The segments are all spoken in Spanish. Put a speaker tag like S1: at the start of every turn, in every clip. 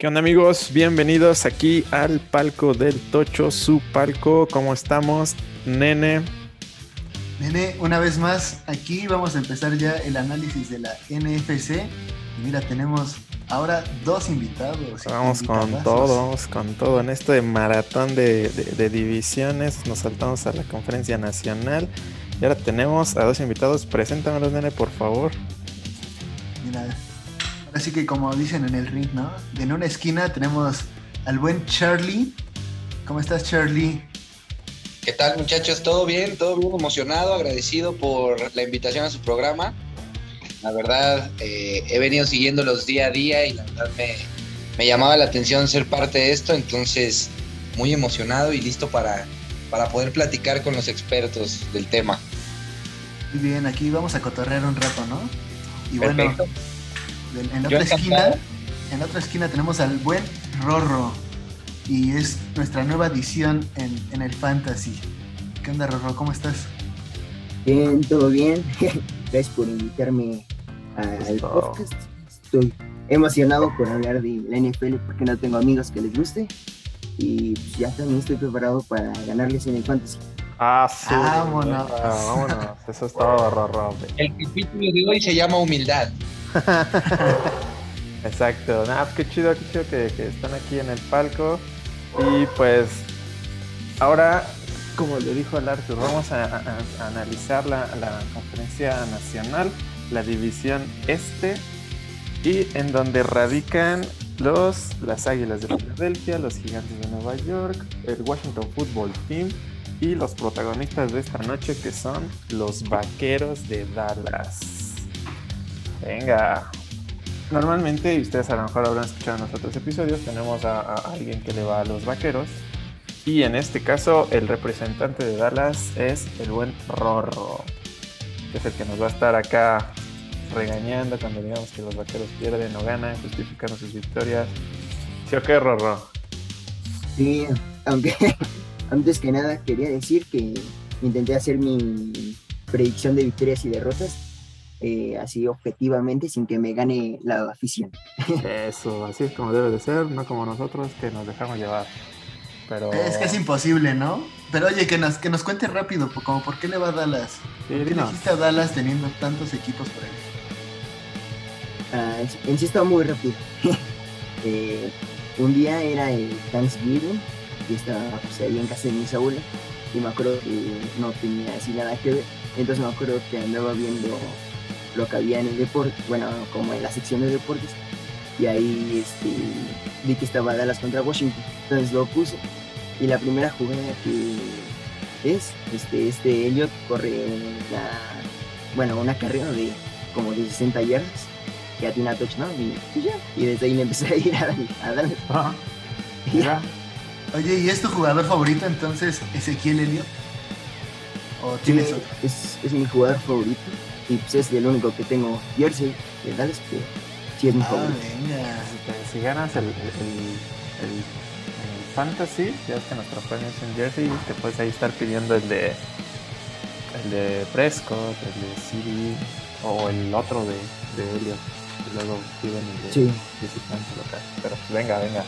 S1: ¿Qué onda amigos? Bienvenidos aquí al palco del Tocho, su palco. ¿Cómo estamos? Nene.
S2: Nene, una vez más, aquí vamos a empezar ya el análisis de la NFC. Y mira, tenemos ahora dos invitados.
S1: Vamos con todo, vamos con todo. En este maratón de, de divisiones nos saltamos a la conferencia nacional. Y ahora tenemos a dos invitados. Preséntamelos, nene, por favor.
S2: Mira, Así que como dicen en el ring, ¿no? En una esquina tenemos al buen Charlie. ¿Cómo estás, Charlie?
S3: ¿Qué tal, muchachos? ¿Todo bien? ¿Todo bien? Emocionado, agradecido por la invitación a su programa. La verdad, eh, he venido siguiéndolos día a día y la verdad me, me, llamaba la atención ser parte de esto, entonces muy emocionado y listo para, para poder platicar con los expertos del tema.
S2: Muy bien, aquí vamos a cotorrear un rato, ¿no? Y Perfecto. bueno, en la otra esquina, en la otra esquina tenemos al buen Rorro. Y es nuestra nueva edición en, el Fantasy. ¿Qué onda, Rorro? ¿Cómo estás?
S4: Bien, todo bien. Gracias por invitarme al podcast. Estoy emocionado por hablar de la NFL porque no tengo amigos que les guste. Y pues, ya también estoy preparado para ganarles en el Fantasy.
S1: Ah, sí. Vámonos. vámonos. Eso es todo, Rorro.
S3: El capítulo de hoy se llama Humildad.
S1: Exacto, pues qué chido, qué chido que, están aquí en el palco. Y pues ahora, como le dijo el Arthur, vamos a, analizar la, conferencia nacional, la división este, y en donde radican los, las Águilas de Filadelfia, los Gigantes de Nueva York, el Washington Football Team y los protagonistas de esta noche que son los Vaqueros de Dallas. Venga. Normalmente, y ustedes a lo mejor habrán escuchado en los otros episodios, tenemos a, alguien que le va a los vaqueros. Y en este caso, el representante de Dallas es el buen Rorro, que es el que nos va a estar acá regañando cuando digamos que los vaqueros pierden o ganan, justificando sus victorias. ¿Sí o qué, Rorro?
S4: Sí, aunque antes que nada quería decir que intenté hacer mi predicción de victorias y derrotas eh, así objetivamente sin que me gane la afición.
S1: Eso, así es como debe de ser, no como nosotros que nos dejamos llevar. Pero...
S2: Es que es imposible, ¿no? Pero oye, que nos, que nos cuente rápido, como por qué le va a Dallas. Sí, ¿Por qué a Dallas teniendo tantos equipos por ahí?
S4: Ah, insisto muy rápido. Eh, un día era el Thanksgiving, y estaba pues, ahí en casa de mis abuelos, y me acuerdo que no tenía así nada que ver. Entonces me acuerdo que andaba viendo lo que había en el deporte, bueno, como en la sección de deportes, y ahí este, vi que estaba Dallas contra Washington, entonces lo puse, y la primera jugada que es, este, este Elliot corre una, bueno, una carrera de como de 60 yardas, que tiene touchdown, y, y ya, y desde ahí me empecé a ir a, a Dallas.
S2: Oye, ¿y es tu jugador favorito entonces Ezequiel Elliot? ¿O tienes otro?
S4: Es, es mi jugador favorito y pues es el único que tengo jersey de Dallas que sí es mi ah,
S1: Si, ganas el, el, el, fantasy, ya es que nuestro premio es un jersey, te puedes ahí estar pidiendo el de el de Prescott, el de City o el otro de, de Elliot. Y luego piden el de sí. visitante local. Pero venga, venga.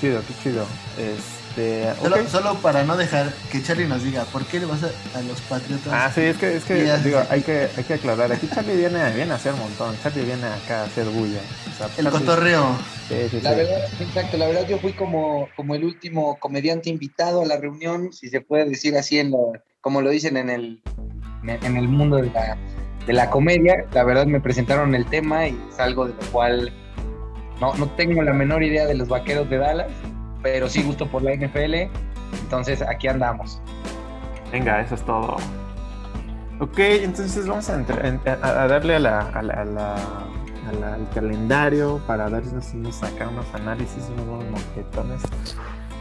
S1: Chido, qué chido. Es,
S2: este, solo, para no dejar que Charlie nos diga, ¿por qué le vas a, los Patriotas?
S1: Ah, sí, es que, es que digo, hay que, hay que aclarar. Aquí Charlie viene, viene a hacer un montón. Charlie viene acá a hacer bulla.
S2: el cotorreo.
S3: la verdad, exacto, la verdad yo fui como, como el último comediante invitado a la reunión, si se puede decir así, en lo, como lo dicen en el, en el mundo de la, de la comedia. La verdad me presentaron el tema y es algo de lo cual no, no tengo la menor idea de los vaqueros de Dallas pero sí gusto por la NFL. Entonces aquí andamos.
S1: Venga, eso es todo. Ok, entonces vamos a, darle a la, al calendario para darnos unos, acá unos análisis, unos buenos mosquetones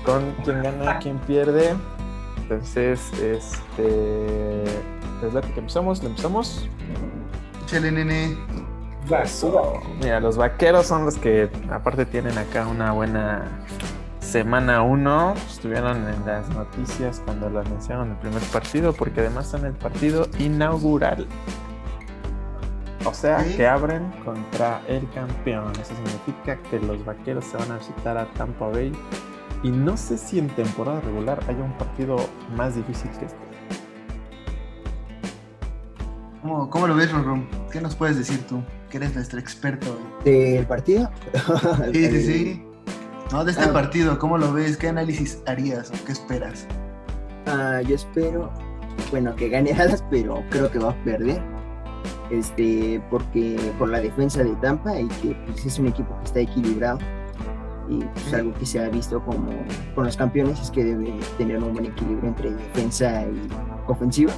S1: con quién gana, quién pierde. Entonces, este. Desde que empezamos, ¿le empezamos?
S2: Chale, nene.
S1: Mira, los vaqueros son los que aparte tienen acá una buena semana 1 estuvieron en las noticias cuando lo anunciaron el primer partido, porque además son el partido inaugural. O sea, que abren contra el campeón. Eso significa que los vaqueros se van a visitar a Tampa Bay. Y no sé si en temporada regular haya un partido más difícil que este.
S2: ¿Cómo, lo ves, Ron? ¿Qué nos puedes decir tú? Que eres nuestro experto.
S4: ¿Del partido?
S2: sí, sí, sí. No, de este ah. partido, ¿cómo lo ves? ¿Qué análisis harías o qué esperas?
S4: Ah, yo espero, bueno, que gane Dallas, pero creo que va a perder. Este, porque por la defensa de Tampa y que pues, es un equipo que está equilibrado y pues, algo que se ha visto como con los campeones es que debe tener un buen equilibrio entre defensa y ofensiva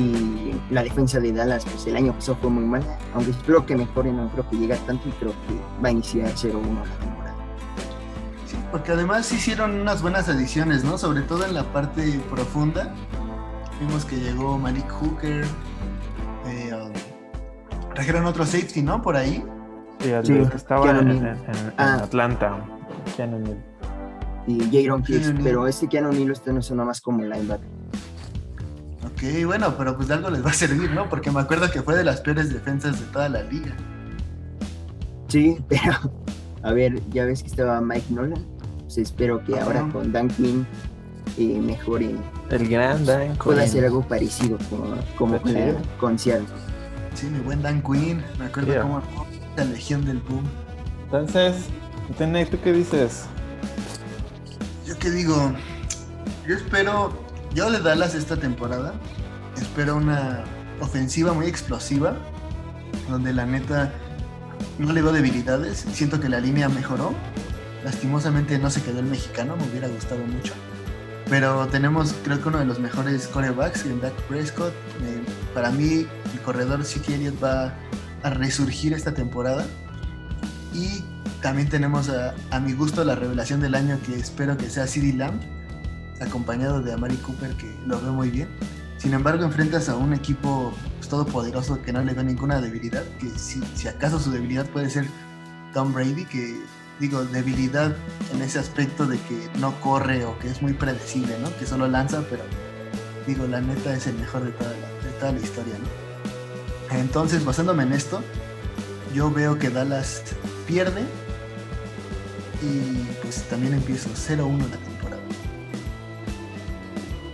S4: y la defensa de Dallas pues el año pasado fue muy mala aunque espero que mejore no creo que llegue tanto y creo que va a iniciar 0-1 la temporada.
S2: Sí porque además hicieron unas buenas adiciones no sobre todo en la parte profunda. Vimos que llegó Malik Hooker eh, um, trajeron otro safety no por ahí.
S1: Sí, el que estaba en, ah. Atlanta.
S4: Y Jaron Pierce pero este Keanu Neal este no suena más como linebacker
S2: Ok, bueno, pero pues de algo les va a servir, ¿no? Porque me acuerdo que fue de las peores defensas de toda la liga.
S4: Sí, pero a ver, ya ves que estaba Mike Nolan. Pues espero que ahora con Dan Quinn eh, mejore.
S1: El gran Dan Quinn.
S4: Pueda hacer algo parecido como, como con, con Seattle.
S2: Sí, mi buen Dan Quinn. Me acuerdo cómo la Legión del Boom.
S1: Entonces, Tene, ¿tú qué dices?
S2: Yo qué digo, yo espero yo de Dallas esta temporada espero una ofensiva muy explosiva, donde la neta no le veo debilidades. Siento que la línea mejoró. Lastimosamente no se quedó el mexicano, me hubiera gustado mucho. Pero tenemos, creo que uno de los mejores corebacks en Dak Prescott. Eh, para mí, el corredor Zeke Elliott va a resurgir esta temporada. Y también tenemos a, a mi gusto la revelación del año que espero que sea CD Lamb acompañado de Amari Cooper, que lo veo muy bien. Sin embargo, enfrentas a un equipo pues, todopoderoso que no le da ninguna debilidad, que si, si acaso su debilidad puede ser Tom Brady, que digo, debilidad en ese aspecto de que no corre o que es muy predecible, ¿no? Que solo lanza, pero digo, la neta es el mejor de toda la, de toda la historia, ¿no? Entonces, basándome en esto, yo veo que Dallas pierde y pues también empiezo 0-1 la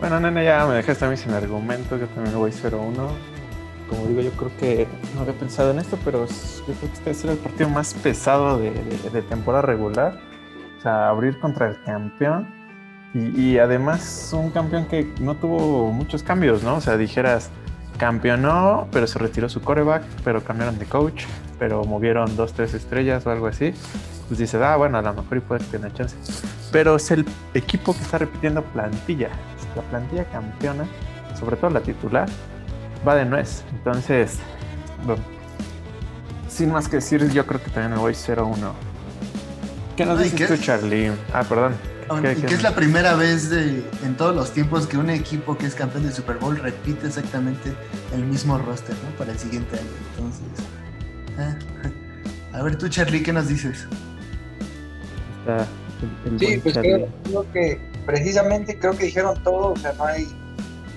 S1: bueno, nene, ya me dejaste mí sin argumento, yo también voy 0-1. Como digo, yo creo que no había pensado en esto, pero creo que este es el partido más pesado de, temporada regular. O sea, abrir contra el campeón. Y, además un campeón que no tuvo muchos cambios, ¿no? O sea, dijeras, campeonó, pero se retiró su coreback, pero cambiaron de coach, pero movieron dos, tres estrellas o algo así. Pues dices, ah, bueno, a lo mejor y puede tener chance. Pero es el equipo que está repitiendo plantilla la plantilla campeona, sobre todo la titular, va de nuez. Entonces, bueno, sin más que decir, yo creo que también me voy 0-1. ¿Qué nos dices tú, Charlie? Ah, perdón.
S2: ¿Qué, que es la primera vez de, en todos los tiempos que un equipo que es campeón del Super Bowl repite exactamente el mismo roster ¿no? para el siguiente año. Entonces, ah, a ver tú, Charlie, ¿qué nos dices?
S3: Sí, pues creo, que precisamente creo que dijeron todo, o sea, no hay,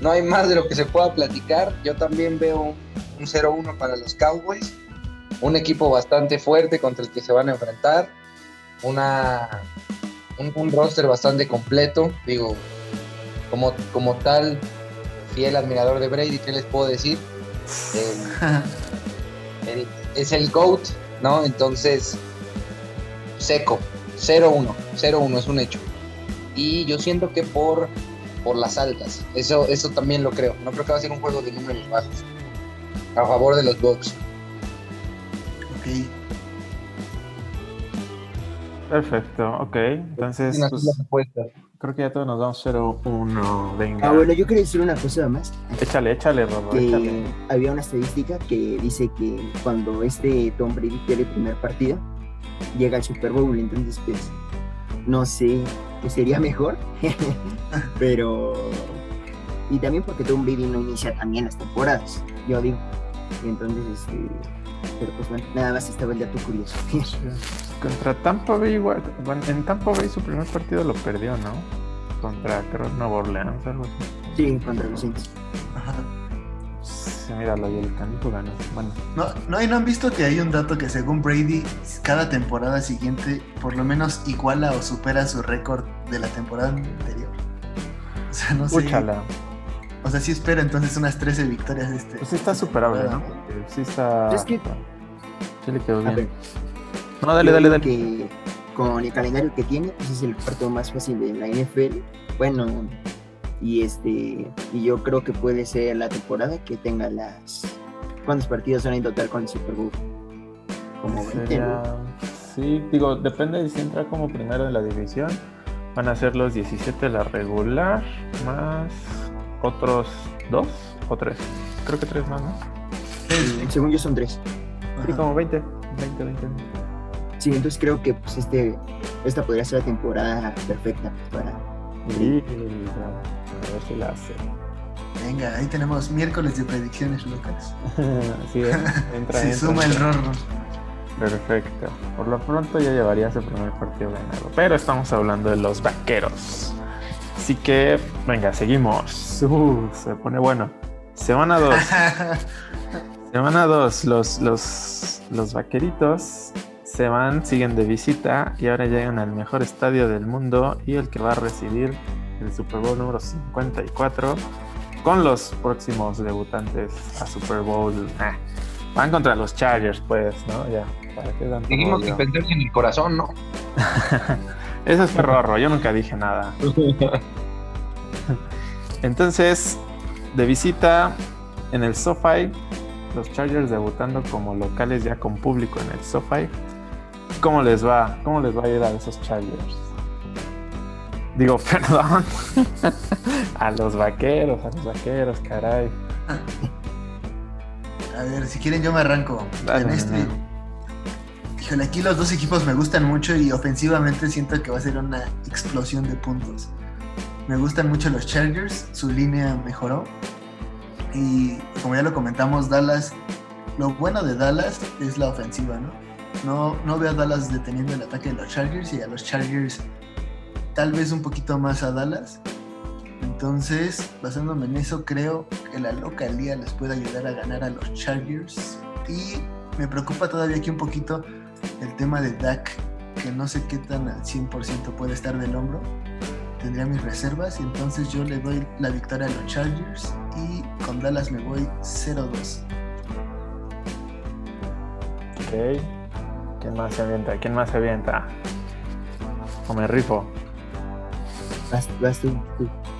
S3: no hay más de lo que se pueda platicar. Yo también veo un, 0-1 para los Cowboys, un equipo bastante fuerte contra el que se van a enfrentar, una, un, roster bastante completo, digo, como, como tal, fiel admirador de Brady, ¿qué les puedo decir? es el GOAT, ¿no? Entonces, seco, 0-1, 0-1 es un hecho y yo siento que por, por las altas. Eso, eso también lo creo. No creo que va a ser un juego de números bajos. A favor de los Bucks.
S2: Ok.
S1: Perfecto, ok. Entonces, pues, creo que ya todos nos damos 0-1. Venga.
S4: Ah, bueno, yo quería decir una cosa más.
S1: Échale, échale, Robo,
S4: que Había una estadística que dice que cuando este Tom Brady pierde el primer partido, llega al Super Bowl. Entonces, pues, no sé que sería mejor, pero... Y también porque Tom Brady no inicia también las temporadas, yo digo. Y entonces, este, pero pues bueno, nada más estaba el dato curioso.
S1: Contra Tampa Bay igual, en Tampa Bay su primer partido lo perdió, ¿no? Contra creo Nueva Orleans, algo así.
S4: Sí, contra los Saints.
S1: Sí, míralo, y el canijo ganó. Bueno.
S2: No, no, y no han visto que hay un dato que según Brady, cada temporada siguiente por lo menos iguala o supera su récord de la temporada anterior. O sea, no sé. O sea, sí espera entonces unas 13 victorias este.
S1: Pues sí está superable, ¿no? Sí está.
S4: Es que...
S1: Sí le quedó bien. No, dale, dale, dale.
S4: Que con el calendario que tiene, pues es el partido más fácil de la NFL. Bueno, y este y yo creo que puede ser la temporada que tenga las cuántos partidos son en total con el Super Bowl
S1: como sí digo depende de si entra como primero de la división. Van a ser los 17 de la regular más otros dos o tres. Creo que tres más no
S4: según yo son tres.
S1: Sí como 20 20 20
S4: sí entonces creo que pues este esta podría ser la temporada perfecta para
S1: a ver si la hace.
S2: Venga, ahí tenemos miércoles de predicciones, Lucas.
S1: sí, entra,
S2: Se suma el rorro.
S1: Perfecto. Por lo pronto ya llevaría su primer partido ganado. Pero estamos hablando de los vaqueros. Así que, venga, seguimos. Uh, se pone bueno. Semana 2. Semana 2. Los, los, los vaqueritos se van, siguen de visita y ahora llegan al mejor estadio del mundo y el que va a recibir el Super Bowl número 54 con los próximos debutantes a Super Bowl. Ah, van contra los Chargers, pues, ¿no? Ya,
S3: ¿para qué Dijimos que pensarse en el corazón, ¿no?
S1: Eso es perro, yo nunca dije nada. Entonces, de visita en el SoFi, los Chargers debutando como locales ya con público en el SoFi. ¿Cómo les va? ¿Cómo les va a ir a esos Chargers? Digo, perdón. a los vaqueros, a los vaqueros, caray.
S2: A ver, si quieren yo me arranco. en este... Híjole, aquí los dos equipos me gustan mucho y ofensivamente siento que va a ser una explosión de puntos. Me gustan mucho los Chargers, su línea mejoró. Y como ya lo comentamos, Dallas, lo bueno de Dallas es la ofensiva, ¿no? No, no veo a Dallas deteniendo el ataque de los Chargers y a los Chargers tal vez un poquito más a Dallas. Entonces, basándome en eso, creo que la localía les puede ayudar a ganar a los Chargers. Y me preocupa todavía aquí un poquito el tema de Dak, que no sé qué tan al 100% puede estar del hombro. Tendría mis reservas y entonces yo le doy la victoria a los Chargers y con Dallas me voy 0-2.
S1: Ok. ¿Quién más se avienta? ¿Quién más se avienta? O me rifo.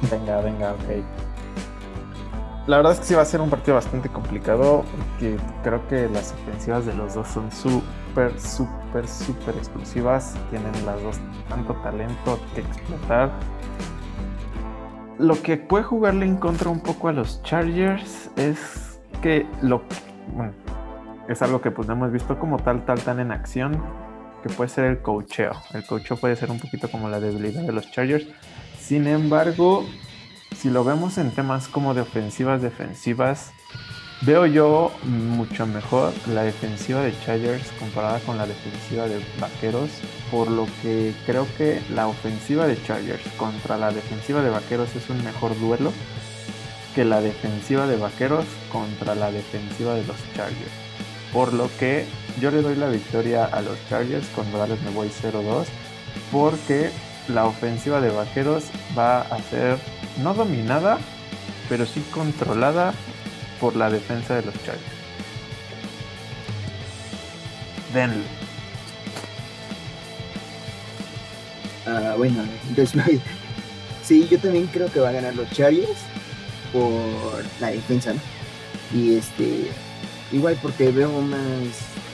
S1: Venga, venga, ok. La verdad es que sí va a ser un partido bastante complicado porque creo que las ofensivas de los dos son súper, súper, súper explosivas. Tienen las dos tanto talento que explotar. Lo que puede jugarle en contra un poco a los Chargers es que lo bueno, es algo que pues no hemos visto como tal, tal, tan en acción, que puede ser el cocheo. El cocheo puede ser un poquito como la debilidad de los Chargers. Sin embargo, si lo vemos en temas como de ofensivas, defensivas, veo yo mucho mejor la defensiva de Chargers comparada con la defensiva de Vaqueros, por lo que creo que la ofensiva de Chargers contra la defensiva de Vaqueros es un mejor duelo que la defensiva de Vaqueros contra la defensiva de los Chargers. Por lo que yo le doy la victoria a los Chargers, cuando Dallas me voy 0-2, porque la ofensiva de Vaqueros va a ser no dominada, pero sí controlada por la defensa de los Chargers. Denle.
S4: Ah, bueno, entonces sí, yo también creo que va a ganar los Chargers por la defensa, ¿no? Y este, igual porque veo más,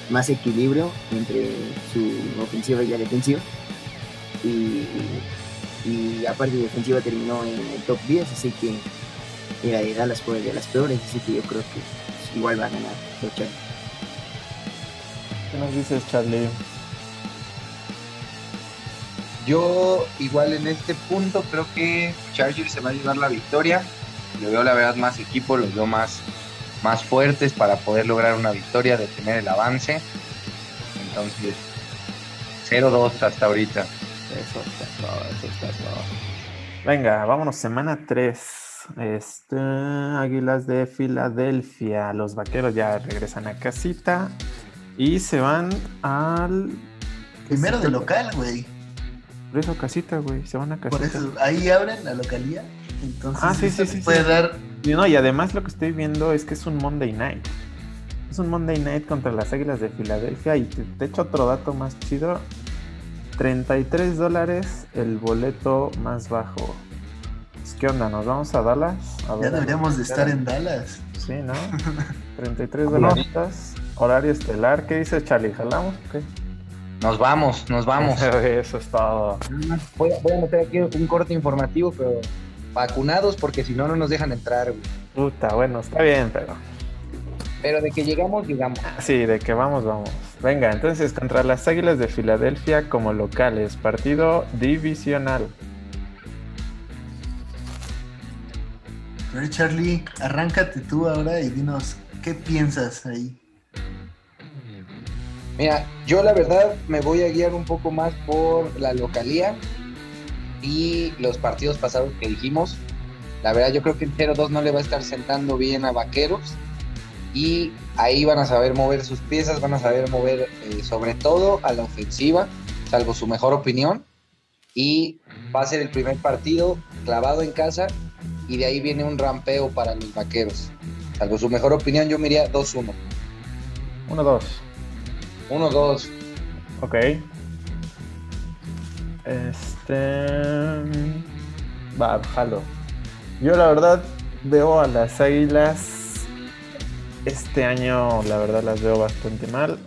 S4: más equilibrio entre su ofensiva y la defensiva y, aparte de defensiva terminó en el top 10, así que era de Dallas fue de las peores, así que yo creo que igual va a ganar los
S1: ¿Qué nos dices, Charlie?
S3: Yo igual en este punto creo que Chargers se va a llevar la victoria. Lo veo la verdad más equipo, los veo más, más fuertes para poder lograr una victoria, detener el avance. Entonces, 0-2 hasta ahorita.
S1: Eso está todo, eso está todo. Venga, vámonos, semana 3. Este, Águilas de Filadelfia. Los vaqueros ya regresan a casita y se van al.
S2: Primero de local, güey.
S1: Por eso casita, güey. Se van a casita.
S2: Por eso, ahí abren la localía. Entonces,
S1: ah, sí, sí, sí.
S2: Puede dar.
S1: Y, no, y además lo que estoy viendo es que es un Monday night. Es un Monday night contra las Águilas de Filadelfia. Y te, te echo otro dato más chido. 33 dólares el boleto más bajo. ¿Qué onda? ¿Nos vamos a Dallas?
S2: ya deberíamos de estar en Dallas.
S1: Sí, ¿no? 33 dólares. Horario estelar. ¿Qué dice Charlie? ¿Jalamos? ¿Qué?
S3: Nos vamos, nos vamos.
S1: Eso es todo.
S3: Voy a, voy a meter aquí un corte informativo, pero vacunados porque si no, no nos dejan entrar. Güey.
S1: Puta, bueno, está bien, pero...
S3: Pero de que llegamos, llegamos.
S1: Sí, de que vamos, vamos. Venga, entonces contra las Águilas de Filadelfia como locales, partido divisional.
S2: Ver, Charlie, arráncate tú ahora y dinos qué piensas ahí.
S3: Mira, yo la verdad me voy a guiar un poco más por la localía y los partidos pasados que dijimos. La verdad, yo creo que el 0-2 no le va a estar sentando bien a Vaqueros y ahí van a saber mover sus piezas, van a saber mover eh, sobre todo a la ofensiva, salvo su mejor opinión. Y va a ser el primer partido clavado en casa y de ahí viene un rampeo para los vaqueros. Salvo su mejor opinión, yo me iría 2-1.
S1: 1-2.
S3: 1-2.
S1: Ok. Este. Yo la verdad veo a las águilas este año la verdad las veo bastante mal.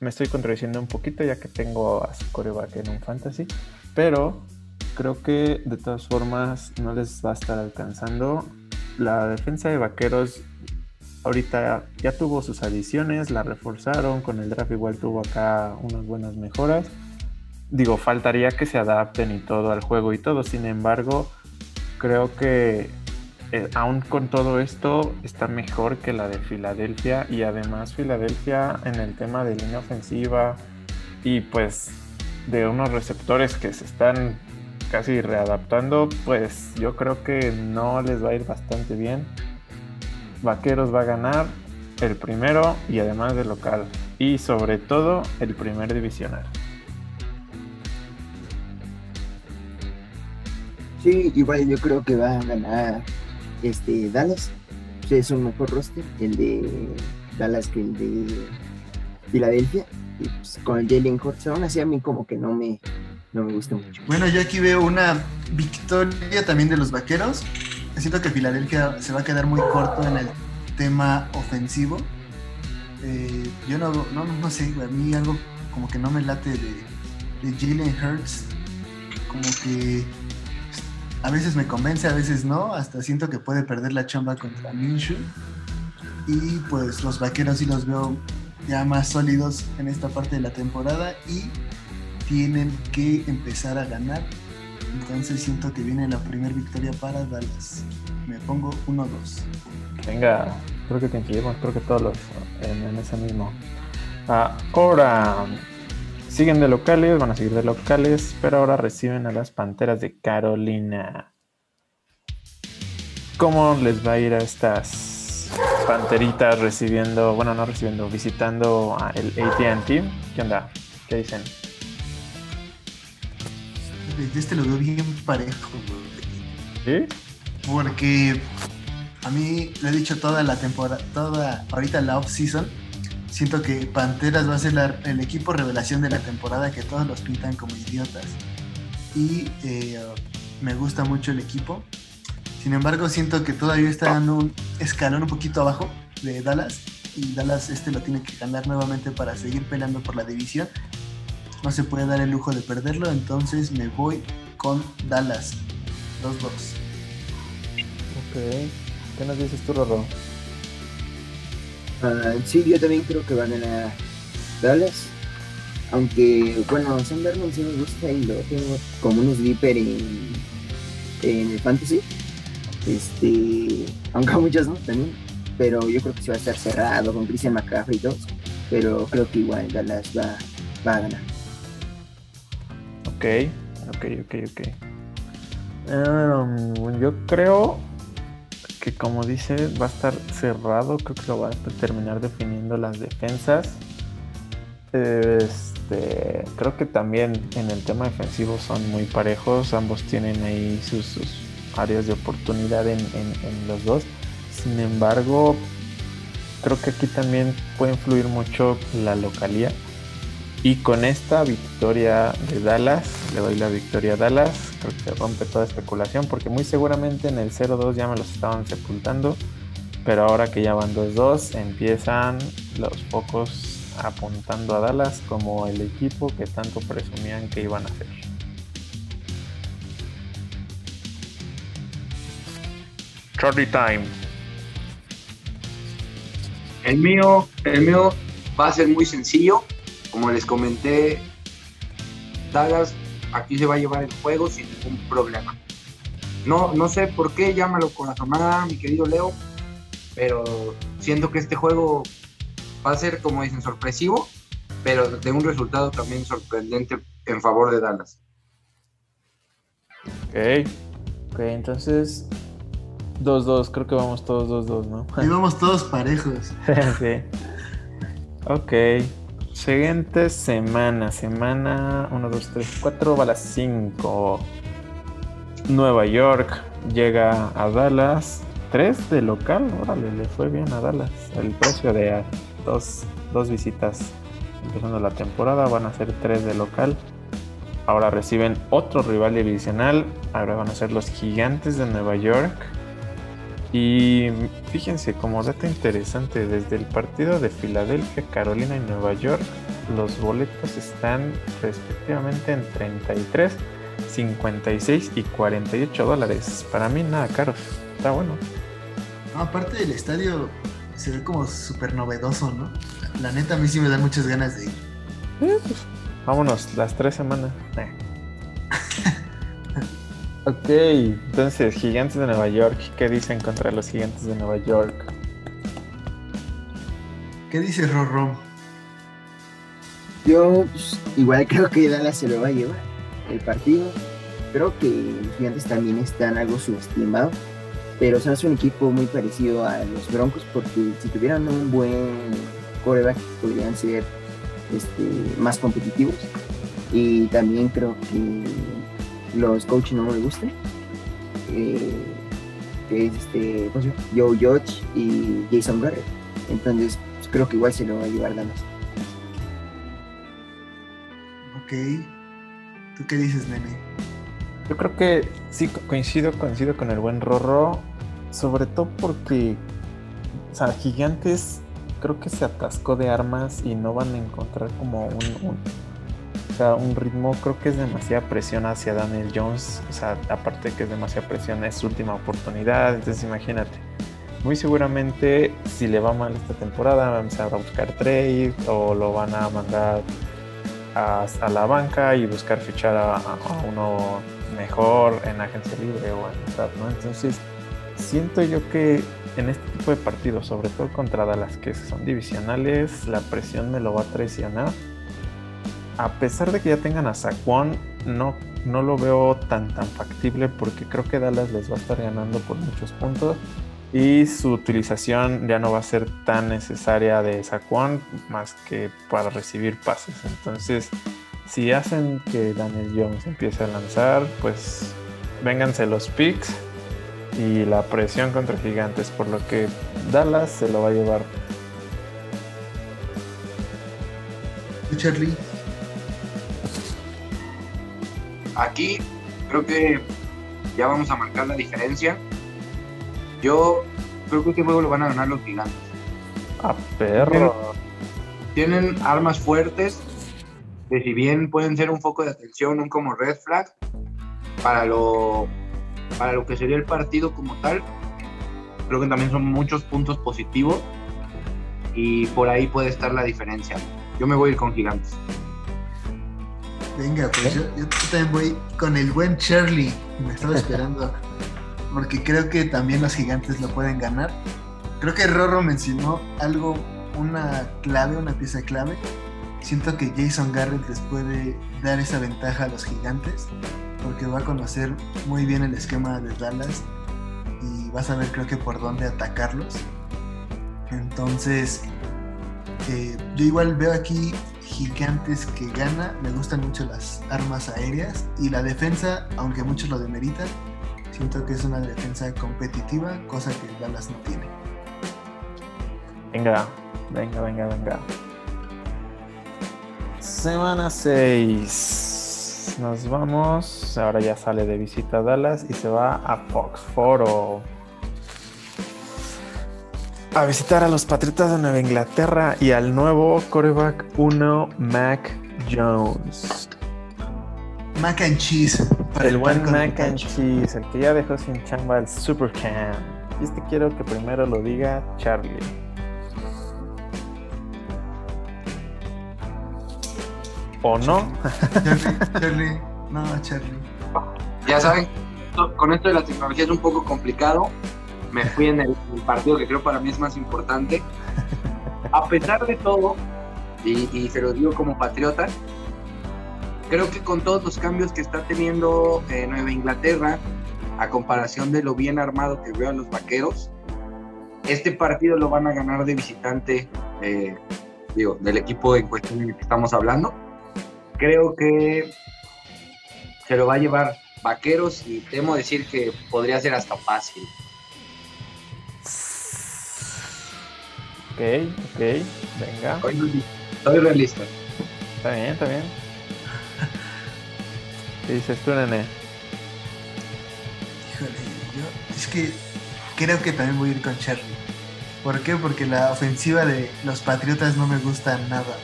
S1: Me estoy contradiciendo un poquito ya que tengo a su coreback en un fantasy. Pero creo que de todas formas no les va a estar alcanzando. La defensa de vaqueros ahorita ya tuvo sus adiciones, la reforzaron, con el draft igual tuvo acá unas buenas mejoras. Digo, faltaría que se adapten y todo al juego y todo, sin embargo, creo que eh, aún con todo esto está mejor que la de Filadelfia y además Filadelfia en el tema de línea ofensiva y pues de unos receptores que se están casi readaptando, pues yo creo que no les va a ir bastante bien. Vaqueros va a ganar el primero y además de local y sobre todo el primer divisional.
S4: Sí, igual yo creo que va a ganar este, Dallas es un mejor roster, el de Dallas que el de Filadelfia. Y pues, con el Jalen Hurts, aún así a mí como que no me, no me gusta mucho.
S2: Bueno, yo aquí veo una victoria también de los vaqueros. Siento que Filadelfia se va a quedar muy corto en el tema ofensivo. Eh, yo no, no, no, sé, a mí algo como que no me late de, de Jalen Hurts. Como que a veces me convence, a veces no, hasta siento que puede perder la chamba contra Minshew. Y pues los vaqueros sí los veo ya más sólidos en esta parte de la temporada y tienen que empezar a ganar. Entonces siento que viene la primera victoria para Dallas. Me pongo 1-2.
S1: Venga, creo que coincidimos, creo que todos los en, ese mismo. ahora Siguen de locales, van a seguir de locales, pero ahora reciben a las Panteras de Carolina. ¿Cómo les va a ir a estas Panteritas recibiendo, bueno, no recibiendo, visitando a el ATT? ¿Qué onda? ¿Qué dicen?
S2: Este lo veo bien parejo,
S1: ¿Sí?
S2: Porque a mí le he dicho toda la temporada, toda ahorita la off-season siento que Panteras va a ser el equipo revelación de la temporada que todos los pintan como idiotas. Y eh, me gusta mucho el equipo. Sin embargo, siento que todavía está dando un escalón un poquito abajo de Dallas. Y Dallas este lo tiene que ganar nuevamente para seguir peleando por la división. No se puede dar el lujo de perderlo, entonces me voy con Dallas. 2-2.
S1: Ok. ¿Qué nos dices tú, Rorro?
S4: Ah, sí, yo también creo que van a ganar Dallas. Aunque, bueno, Sam Darnold sí me gusta y lo tengo como un sleeper en, en el fantasy. Este, aunque a muchos no también. Pero yo creo que sí va a estar cerrado con Christian McCaffrey y todo. Pero creo que igual Dallas va, va a ganar.
S1: Ok, ok, ok, ok. Em, yo creo que como dice va a estar cerrado, creo que lo va a terminar definiendo las defensas. Este, creo que también en el tema defensivo son muy parejos, ambos tienen ahí sus, áreas de oportunidad en, los dos. Sin embargo, creo que aquí también puede influir mucho la localía. Y con esta victoria de Dallas, le doy la victoria a Dallas, creo que se rompe toda especulación porque muy seguramente en el 0-2 ya me los estaban sepultando, pero ahora que ya van 2-2 empiezan los focos apuntando a Dallas como el equipo que tanto presumían que iban a ser. Charlie Time.
S3: El mío, el mío va a ser muy sencillo como les comenté, Dallas aquí se va a llevar el juego sin ningún problema. No, no sé por qué, llámalo corazonada, mi querido Leo, pero siento que este juego va a ser, como dicen, sorpresivo, pero de un resultado también sorprendente en favor de Dallas.
S1: Ok, ok, entonces 2-2, creo que vamos todos 2-2, ¿no?
S2: Y vamos todos parejos.
S1: sí. Ok. Siguiente semana, semana 1, 2, 3, 4, va a las 5. Nueva York llega a Dallas. 3 de local, órale, le fue bien a Dallas. El precio de dos, dos visitas empezando la temporada van a ser 3 de local. Ahora reciben otro rival divisional. Ahora van a ser los Gigantes de Nueva York. Y fíjense, como dato interesante, desde el partido de Filadelfia, Carolina y Nueva York, los boletos están respectivamente en 33, 56 y 48 dólares. Para mí nada caro, está bueno.
S2: aparte del estadio se ve como súper novedoso, ¿no? La neta a mí sí me dan muchas ganas de ir.
S1: Eh, pues, vámonos, las tres semanas. Eh. Ok, entonces, Gigantes de Nueva York, ¿qué dicen contra los Gigantes de Nueva York?
S2: ¿Qué dice Rorro?
S4: Yo pues, igual creo que Dallas se lo va a llevar el partido. Creo que los Gigantes también están algo subestimados, pero son un equipo muy parecido a los Broncos porque si tuvieran un buen coreback podrían ser este, más competitivos. Y también creo que los coaches no me gustan. Eh, es este, Joe Judge y Jason Garrett. Entonces, pues, creo que igual se lo va a llevar Dallas.
S2: Ok. ¿Tú qué dices, nene?
S1: Yo creo que sí coincido, coincido con el buen Rorro, sobre todo porque, o sea, Gigantes creo que se atascó de armas y no van a encontrar como un un ritmo, creo que es demasiada presión hacia Daniel Jones. O sea, aparte de que es demasiada presión, es su última oportunidad. Entonces, imagínate. Muy seguramente, si le va mal esta temporada, van a buscar trade o lo van a mandar a, la banca y buscar fichar a, uno mejor en agencia libre o en draft, ¿no? Entonces, siento yo que en este tipo de partidos, sobre todo contra Dallas, que son divisionales, la presión me lo va a traicionar a pesar de que ya tengan a Saquon, no, no lo veo tan tan factible porque creo que Dallas les va a estar ganando por muchos puntos y su utilización ya no va a ser tan necesaria de Saquon más que para recibir pases. Entonces, si hacen que Daniel Jones empiece a lanzar, pues vénganse los picks y la presión contra gigantes, por lo que Dallas se lo va a llevar.
S2: Charlie.
S3: Aquí creo que ya vamos a marcar la diferencia. Yo creo que este juego lo van a ganar los gigantes.
S1: A perro.
S3: Tienen, armas fuertes, que si bien pueden ser un foco de atención, un como red flag, para lo, para lo que sería el partido como tal, creo que también son muchos puntos positivos y por ahí puede estar la diferencia. Yo me voy a ir con gigantes.
S2: Venga, pues yo, también voy con el buen Charlie. Me estaba esperando. porque creo que también los gigantes lo pueden ganar. Creo que Rorro mencionó algo, una clave, una pieza clave. Siento que Jason Garrett les puede dar esa ventaja a los gigantes. porque va a conocer muy bien el esquema de Dallas y va a saber creo que por dónde atacarlos. Entonces, eh, yo igual veo aquí gigantes que gana, me gustan mucho las armas aéreas y la defensa, aunque muchos lo demeritan, siento que es una defensa competitiva, cosa que Dallas no tiene.
S1: Venga, venga, venga, venga. Semana 6. Nos vamos. Ahora ya sale de visita a Dallas y se va a Foxforo. A visitar a los Patriotas de Nueva Inglaterra y al nuevo coreback 1, Mac Jones.
S2: Mac and cheese.
S1: El buen Mac and cheese, el que ya dejó sin chamba el Supercam. Y este quiero que primero lo diga Charlie. ¿O no?
S2: Charlie, no, Charlie.
S3: Ya saben, con esto de la tecnología es un poco complicado. Me fui en el, partido que creo para mí es más importante. A pesar de todo, y, se lo digo como patriota, creo que con todos los cambios que está teniendo eh, Nueva Inglaterra, a comparación de lo bien armado que veo a los vaqueros, este partido lo van a ganar de visitante, eh, digo, del equipo en cuestión en el que estamos hablando creo que se lo va a llevar Vaqueros y temo decir que podría ser hasta fácil.
S1: Ok, ok, venga.
S3: Soy realista.
S1: Está bien, está bien. ¿Qué dices tú, nene?
S2: Híjole, yo es que creo que también voy a ir con Charlie. ¿Por qué? Porque la ofensiva de los Patriotas no me gusta nada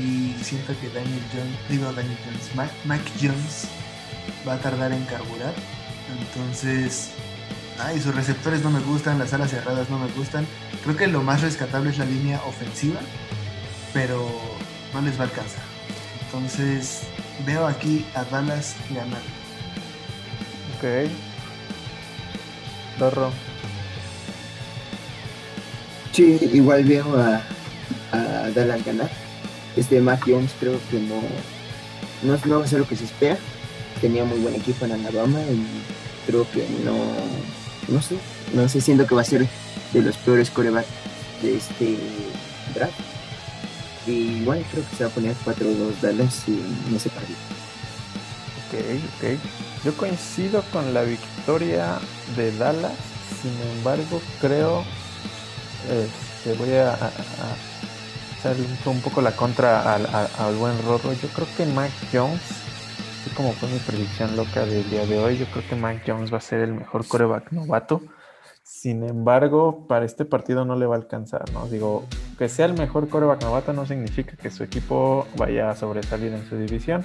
S2: y siento que Daniel Jones, digo Daniel Jones, Mac, Jones va a tardar en carburar. Entonces, ay, sus receptores no me gustan, las alas cerradas no me gustan. Creo que lo más rescatable es la línea ofensiva, pero no les va a alcanzar. Entonces, veo aquí a Dallas ganar.
S1: Ok. Dorro.
S4: Sí, igual veo a, a Dallas ganar este Mac Jones creo que no, no, no va a ser lo que se espera. Tenía muy buen equipo en Alabama y creo que no, no sé, no sé, siento que va a ser de los peores corebacks de este draft. Y igual creo que se va a poner 4-2 Dallas en ese partido.
S1: Ok, ok. Yo coincido con la victoria de Dallas, sin embargo creo, que este, voy a un poco la contra al, buen Rorro. Yo creo que Mac Jones, como fue mi predicción loca del día de hoy, yo creo que Mac Jones va a ser el mejor coreback novato. Sin embargo, para este partido no le va a alcanzar, ¿no? Digo, que sea el mejor coreback novato no significa que su equipo vaya a sobresalir en su división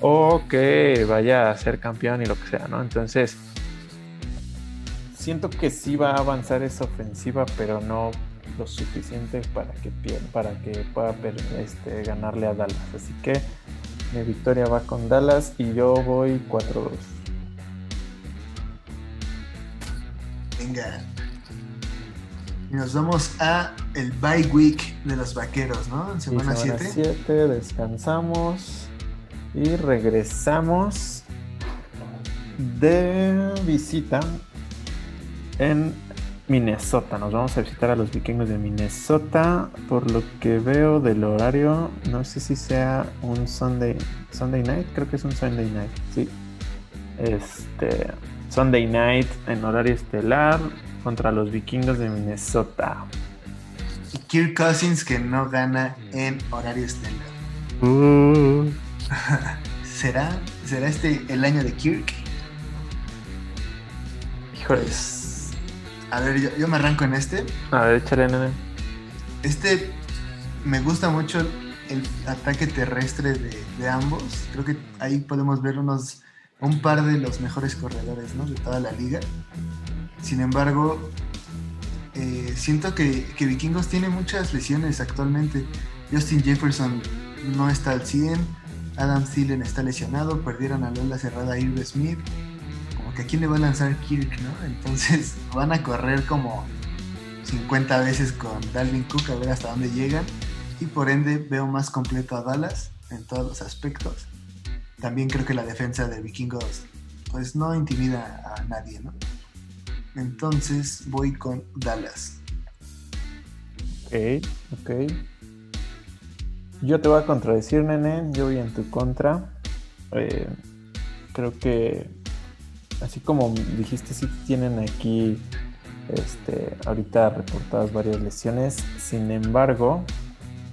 S1: o que vaya a ser campeón y lo que sea, ¿no? Entonces, siento que sí va a avanzar esa ofensiva, pero no lo suficiente para que para que pueda este, ganarle a Dallas. Así que mi victoria va con Dallas y yo voy 4-2.
S2: Venga. Y nos vamos a el bye week de los vaqueros, ¿no? semana 7.
S1: 7 descansamos y regresamos de visita en Minnesota. Nos vamos a visitar a los vikingos de Minnesota. Por lo que veo del horario, no sé si sea un Sunday, Sunday night. Creo que es un Sunday night. Sí. Este Sunday night en horario estelar contra los vikingos de Minnesota.
S2: Y Kirk Cousins que no gana en horario estelar. Uh. ¿Será, ¿Será este el año de Kirk?
S1: Híjoles.
S2: A ver, yo, me arranco en este.
S1: A ver, échale, nene.
S2: Este me gusta mucho el ataque terrestre de, ambos. Creo que ahí podemos ver unos un par de los mejores corredores ¿no? de toda la liga. Sin embargo, eh, siento que, que, Vikingos tiene muchas lesiones actualmente. Justin Jefferson no está al 100, Adam Thielen está lesionado, perdieron a Lola cerrada Irv Smith que a le va a lanzar Kirk, ¿no? Entonces van a correr como 50 veces con Dalvin Cook a ver hasta dónde llegan. Y por ende veo más completo a Dallas en todos los aspectos. también creo que la defensa de Vikingos pues no intimida a nadie, ¿no? Entonces voy con Dallas.
S1: Ok, ok. Yo te voy a contradecir, nene. Yo voy en tu contra. Eh, creo que, así como dijiste, sí tienen aquí este, ahorita reportadas varias lesiones. Sin embargo,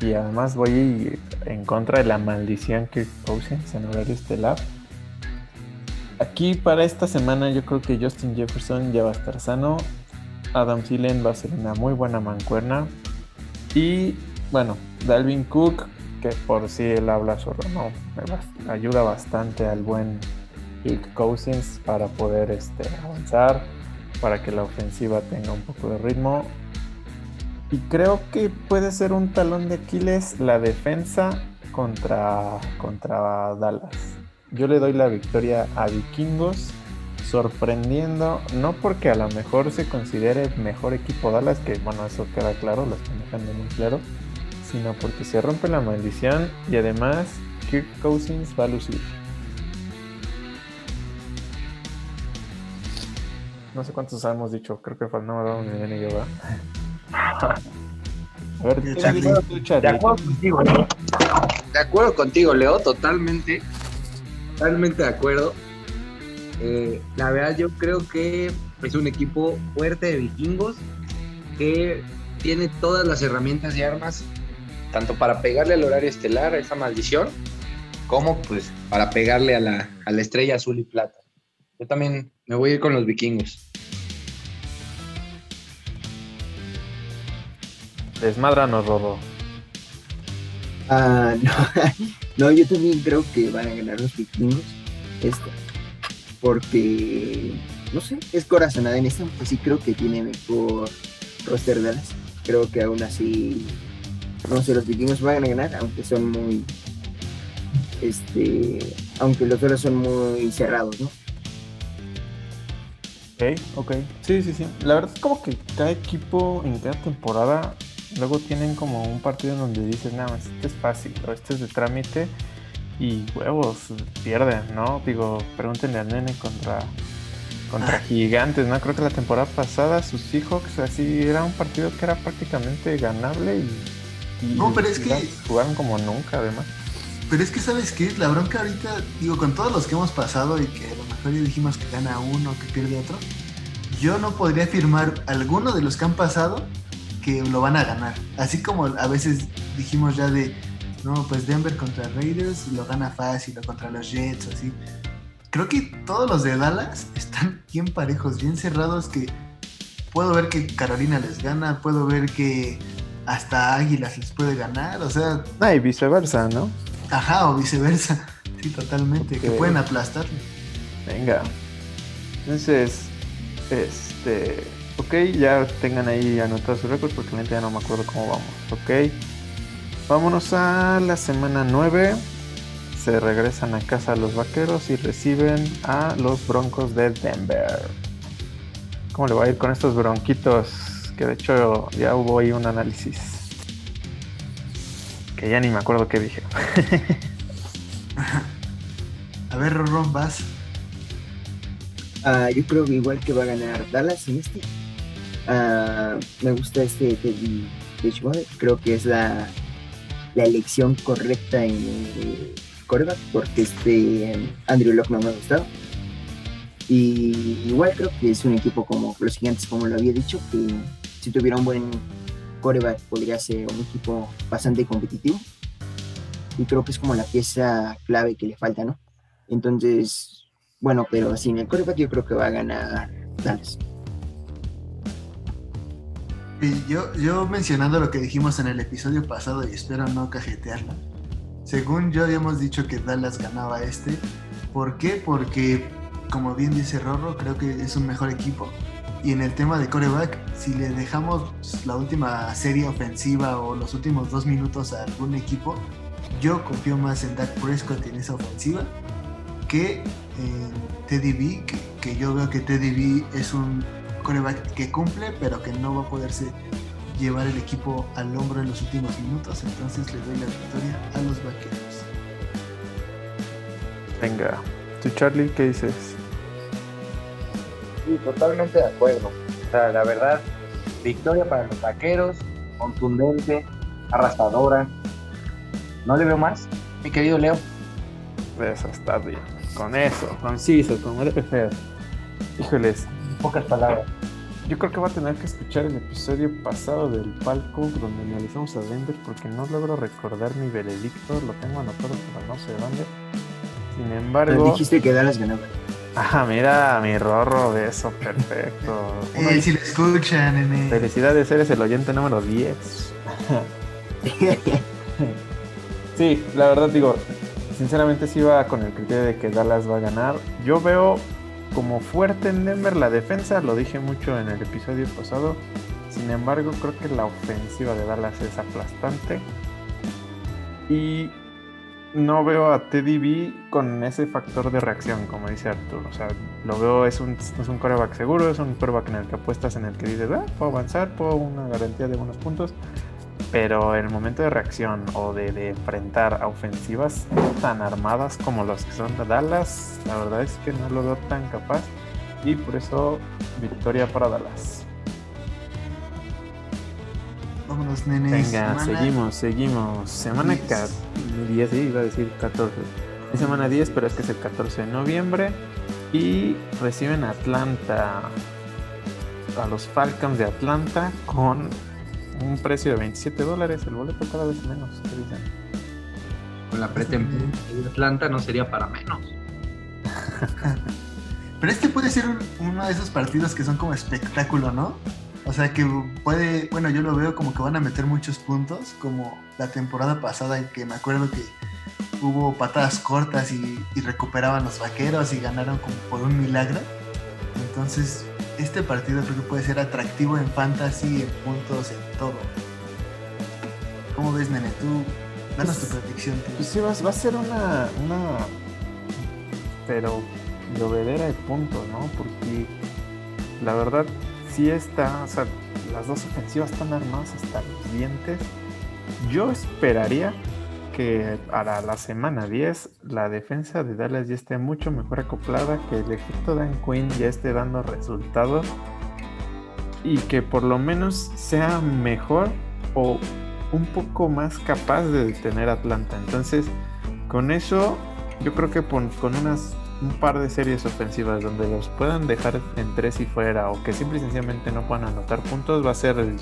S1: y además voy en contra de la maldición que Cousins en horario estelar. Aquí para esta semana yo creo que Justin Jefferson ya va a estar sano. Adam Thielen va a ser una muy buena mancuerna. Y bueno, Dalvin Cook, que por sí él habla solo, no, ayuda bastante al buen Kirk Cousins para poder este, avanzar, para que la ofensiva tenga un poco de ritmo. Y creo que puede ser un talón de Aquiles la defensa contra, contra Dallas yo le doy la victoria a Vikingos, sorprendiendo, no porque a lo mejor se considere mejor equipo Dallas, que bueno, eso queda claro, lo están dejando muy claro, sino porque se rompe la maldición y además Kirk Cousins va a lucir. No sé cuántos hemos dicho, creo que no me dado ni bien y yo, A
S3: ver, De acuerdo contigo, Leo. De acuerdo contigo, Leo, totalmente totalmente de acuerdo. Eh, la verdad yo creo que es un equipo fuerte de vikingos que tiene todas las herramientas y armas, tanto para pegarle al horario estelar, a esa maldición, como pues para pegarle a la, a la estrella azul y plata. Yo también me voy a ir con los vikingos.
S1: Desmadranos, Robo.
S4: Ah, no. No, yo también creo que van a ganar los vikingos. Esto. Porque, no sé, es corazonada en esta, pues sí creo que tiene mejor roster Dallas. Creo que aún así, no sé, los vikingos van a ganar, aunque son muy, este, aunque los otros son muy cerrados, ¿no?
S1: Ok, ok. Sí, sí, sí. La verdad es como que cada equipo en cada temporada luego tienen como un partido en donde dices, nada, este es fácil o este es de trámite y huevos, pierden, ¿no? Digo, pregúntenle al nene contra, contra ah. gigantes, ¿no? Creo que la temporada pasada sus Seahawks así era un partido que era prácticamente ganable y,
S2: no, pero es que
S1: jugaron como nunca además.
S2: Pero es que sabes qué, la bronca ahorita, digo, con todos los que hemos pasado y que a lo mejor ya dijimos que gana uno, que pierde otro, yo no podría afirmar alguno de los que han pasado que lo van a ganar. Así como a veces dijimos ya de, no, pues Denver contra Raiders lo gana fácil, o contra los Jets, así. Creo que todos los de Dallas están bien parejos, bien cerrados, que puedo ver que Carolina les gana, puedo ver que hasta Águilas les puede ganar, o sea...
S1: Ah, y viceversa, ¿no?
S2: Ajá, o viceversa, sí, totalmente, que pueden aplastarle.
S1: Venga. Entonces, este Ok, ya tengan ahí anotados su récord porque ya no me acuerdo cómo vamos. Ok. Vámonos a la semana 9. Se regresan a casa los vaqueros y reciben a los broncos de Denver. ¿Cómo le va a ir con estos bronquitos? Que de hecho ya hubo ahí un análisis. Que ya ni me acuerdo qué dije.
S2: a ver, Ron, vas.
S4: Ah, yo creo que igual que va a ganar Dallas en este. Ah, me gusta este Teddy Bridgewater. Creo que es la, la elección correcta en el coreback porque este Andrew Locke no me ha gustado. Y igual creo que es un equipo como los gigantes, como lo había dicho, que si tuviera un buen coreback podría ser un equipo bastante competitivo. Y creo que es como la pieza clave que le falta, ¿no? Entonces, bueno, pero sin el coreback yo creo que va a ganar Dallas
S2: yo, yo mencionando lo que dijimos en el episodio pasado y espero no cajetearla. Según yo habíamos dicho que Dallas ganaba este. ¿Por qué? Porque, como bien dice Rorro, creo que es un mejor equipo. Y en el tema de coreback, si le dejamos la última serie ofensiva o los últimos dos minutos a algún equipo, yo confío más en Dak Prescott en esa ofensiva que en Teddy B, que yo veo que Teddy B es un coreback que cumple, pero que no va a poderse llevar el equipo al hombro en los últimos minutos. Entonces le doy la victoria a los vaqueros.
S1: Venga, ¿tú Charlie qué dices?
S3: Sí, totalmente de acuerdo. O sea, la verdad, victoria para los vaqueros, contundente, arrastradora. No le veo más, mi querido Leo.
S1: Eso está bien. Con eso, conciso, como debe ser. Híjoles.
S3: Pocas palabras.
S1: Yo creo que va a tener que escuchar el episodio pasado del palco donde analizamos a Denver porque no logro recordar mi veredicto. Lo tengo anotado, pero no sé dónde. Sin embargo.
S4: dijiste que Dallas ganaba.
S1: Ajá, mira, mi rorro de eso, perfecto.
S2: Eh, si lo escuchan, nene.
S1: Felicidades, eres el oyente número 10. sí, la verdad digo, sinceramente sí va con el criterio de que Dallas va a ganar. Yo veo como fuerte en Denver la defensa, lo dije mucho en el episodio pasado. Sin embargo, creo que la ofensiva de Dallas es aplastante. Y no veo a Teddy B con ese factor de reacción, como dice Arturo. O sea, lo veo, es un, es un coreback seguro, es un coreback en el que apuestas, en el que dices, ah, puedo avanzar, puedo una garantía de buenos puntos. Pero en el momento de reacción o de, enfrentar a ofensivas tan armadas como los que son de Dallas, la verdad es que no lo veo tan capaz. Y por eso, victoria para Dallas.
S2: Vámonos, nenes.
S1: Venga, seguimos, seguimos. Semana 10. sí, iba a decir 14. Es semana 10, pero es que es el 14 de noviembre. Y reciben a Atlanta, a los Falcons de Atlanta, con un precio de 27 dólares, el boleto cada vez menos, dicen?
S3: Con la pretemporada de Atlanta no sería para menos.
S2: Pero este puede ser uno de esos partidos que son como espectáculo, ¿no? O sea que puede, bueno, yo lo veo como que van a meter muchos puntos, como la temporada pasada en que me acuerdo que hubo patadas cortas y, y recuperaban los vaqueros y ganaron como por un milagro. Entonces este partido creo que puede ser atractivo en fantasy, en puntos, en todo. ¿Cómo ves, nene? Tú, danos tu predicción.
S1: Pues sí, va, a ser una, una, pero llovedera de puntos, ¿no? Porque la verdad sí está, o sea, las dos ofensivas están armadas hasta los dientes. Yo esperaría que para la semana 10 la defensa de Dallas ya esté mucho mejor acoplada, que el efecto Dan Quinn ya esté dando resultados y que por lo menos sea mejor o un poco más capaz de detener Atlanta. Entonces, con eso, yo creo que con, unas un par de series ofensivas donde los puedan dejar en tres y fuera o que simple y sencillamente no puedan anotar puntos va a ser el,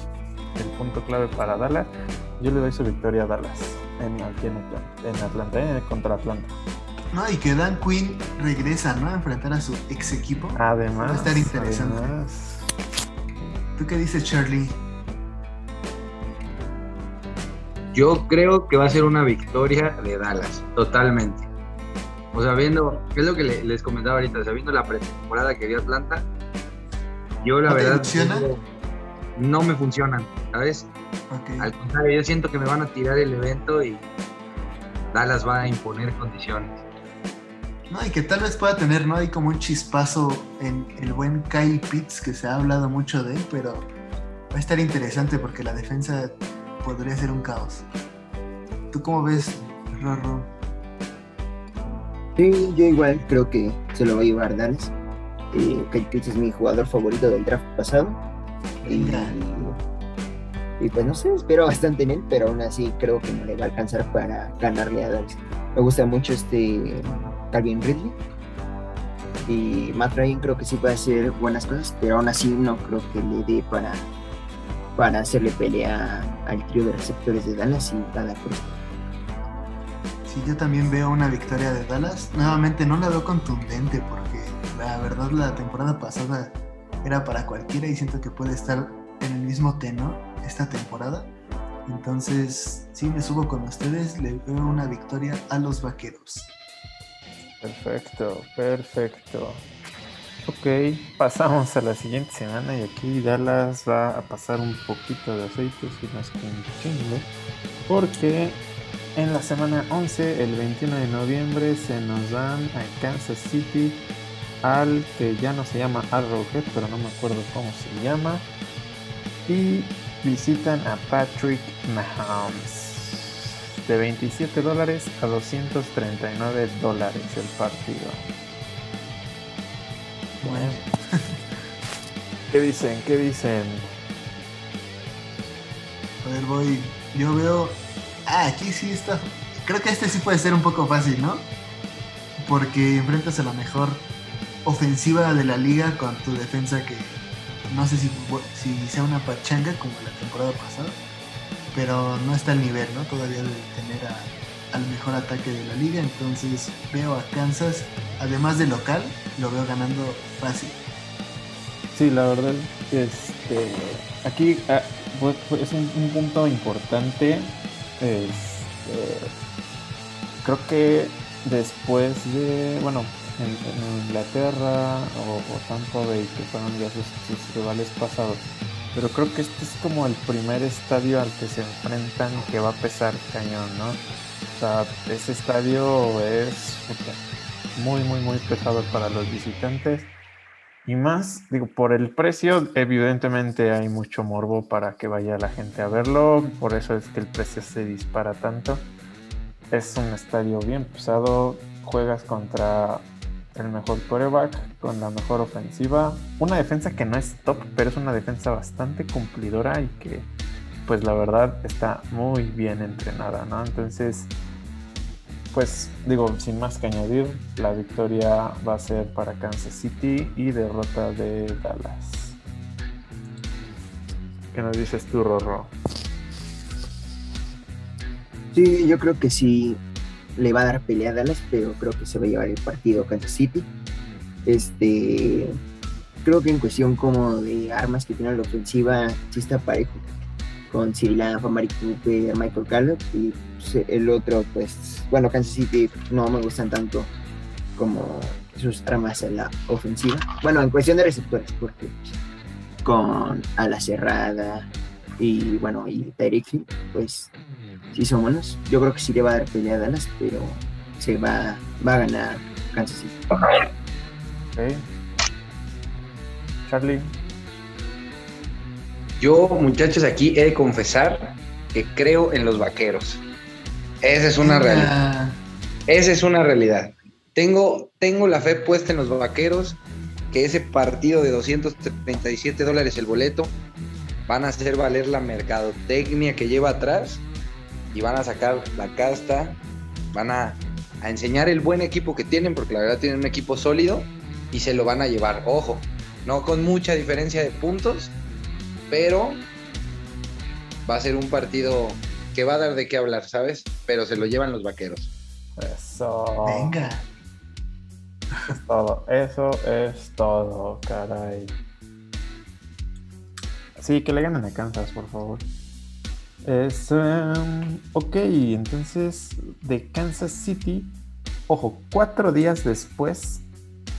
S1: el punto clave para Dallas. Yo le doy su victoria a Dallas en, aquí en Atlanta, en Atlanta eh, contra Atlanta.
S2: No, y que Dan Quinn regresa, ¿no? A enfrentar a su ex equipo.
S1: Además. Va
S2: a estar interesante. ¿Tú qué dices, Charlie?
S3: Yo creo que va a ser una victoria de Dallas, totalmente. O sea, viendo, es lo que les comentaba ahorita, o sea, viendo la pretemporada que dio Atlanta, yo la verdad no me funcionan, ¿sabes? Al contrario, yo siento que me van a tirar el evento y Dallas va a imponer condiciones.
S2: No, y que tal vez pueda tener, ¿no? Hay como un chispazo en el buen Kyle Pitts, que se ha hablado mucho de él, pero va a estar interesante porque la defensa podría ser un caos. ¿Tú cómo ves, Rorro?
S4: Sí, yo igual creo que se lo va a llevar Dallas. Eh, Kyle es mi jugador favorito del draft pasado. Y pues no sé, espero bastante en él, pero aún así creo que no le va a alcanzar para ganarle a Dallas. Me gusta mucho este Calvin Ridley. Y Matt Ryan creo que sí puede hacer buenas cosas, pero aún así no creo que le dé para, para hacerle pelea al trío de receptores de Dallas y cada cruz.
S2: Sí, yo también veo una victoria de Dallas. Nuevamente no la veo contundente porque la verdad la temporada pasada era para cualquiera y siento que puede estar en el mismo tenor esta temporada. Entonces, si me subo con ustedes, le veo una victoria a los vaqueros.
S1: Perfecto, perfecto. Ok, pasamos a la siguiente semana y aquí Dallas va a pasar un poquito de aceite, si es que un porque en la semana 11, el 21 de noviembre, se nos dan a Kansas City al que ya no se llama Arrowhead, pero no me acuerdo cómo se llama. Y visitan a Patrick Mahomes. de 27 dólares a 239 dólares el partido. Bueno. ¿Qué dicen? ¿Qué dicen?
S2: A ver, voy. Yo veo. Ah, aquí sí está. Creo que este sí puede ser un poco fácil, ¿no? Porque enfrentas a la mejor ofensiva de la liga con tu defensa que no sé si, sea una pachanga como la temporada pasada, pero no está al nivel, ¿no? Todavía de tener al mejor ataque de la liga, entonces veo a Kansas, además de local, lo veo ganando fácil.
S1: Sí, la verdad, este, aquí ah, es un, punto importante. Este, creo que después de, bueno, en, Inglaterra o, o, Tampa Bay, que fueron ya sus, rivales pasados. Pero creo que este es como el primer estadio al que se enfrentan que va a pesar cañón, ¿no? O sea, ese estadio es muy, muy, muy pesado para los visitantes. Y más, digo, por el precio, evidentemente hay mucho morbo para que vaya la gente a verlo, por eso es que el precio se dispara tanto. Es un estadio bien pesado, juegas contra el mejor quarterback, con la mejor ofensiva. Una defensa que no es top, pero es una defensa bastante cumplidora y que, pues la verdad, está muy bien entrenada, ¿no? Entonces, pues digo, sin más que añadir, la victoria va a ser para Kansas City y derrota de Dallas. ¿Qué nos dices tú, Rorro?
S4: Sí, yo creo que sí le va a dar pelea a Dallas, pero creo que se va a llevar el partido Kansas City. Este, creo que en cuestión como de armas que tiene la ofensiva, sí está parejo. Con Cyril Cooper, Michael Gallup y pues, el otro, pues, bueno, Kansas City no me gustan tanto como sus armas en la ofensiva. Bueno, en cuestión de receptores, porque con ala cerrada y bueno, y Tyreek pues sí son buenos. Yo creo que sí le va a dar pelea a Dallas, pero se va, va a ganar Kansas City. Okay.
S1: Charlie.
S3: Yo, muchachos, aquí he de confesar que creo en los vaqueros. Esa es una realidad. Esa es una realidad. Tengo, tengo la fe puesta en los vaqueros, que ese partido de 237 dólares el boleto van a hacer valer la mercadotecnia que lleva atrás y van a sacar la casta, van a, enseñar el buen equipo que tienen, porque la verdad tienen un equipo sólido y se lo van a llevar. Ojo, no con mucha diferencia de puntos, pero va a ser un partido que va a dar de qué hablar, ¿sabes? Pero se lo llevan los vaqueros.
S1: Eso.
S2: Venga.
S1: Es todo, eso es todo, caray. Sí, que le ganen a Kansas, por favor. Es, em, ok, entonces de Kansas City, ojo, cuatro días después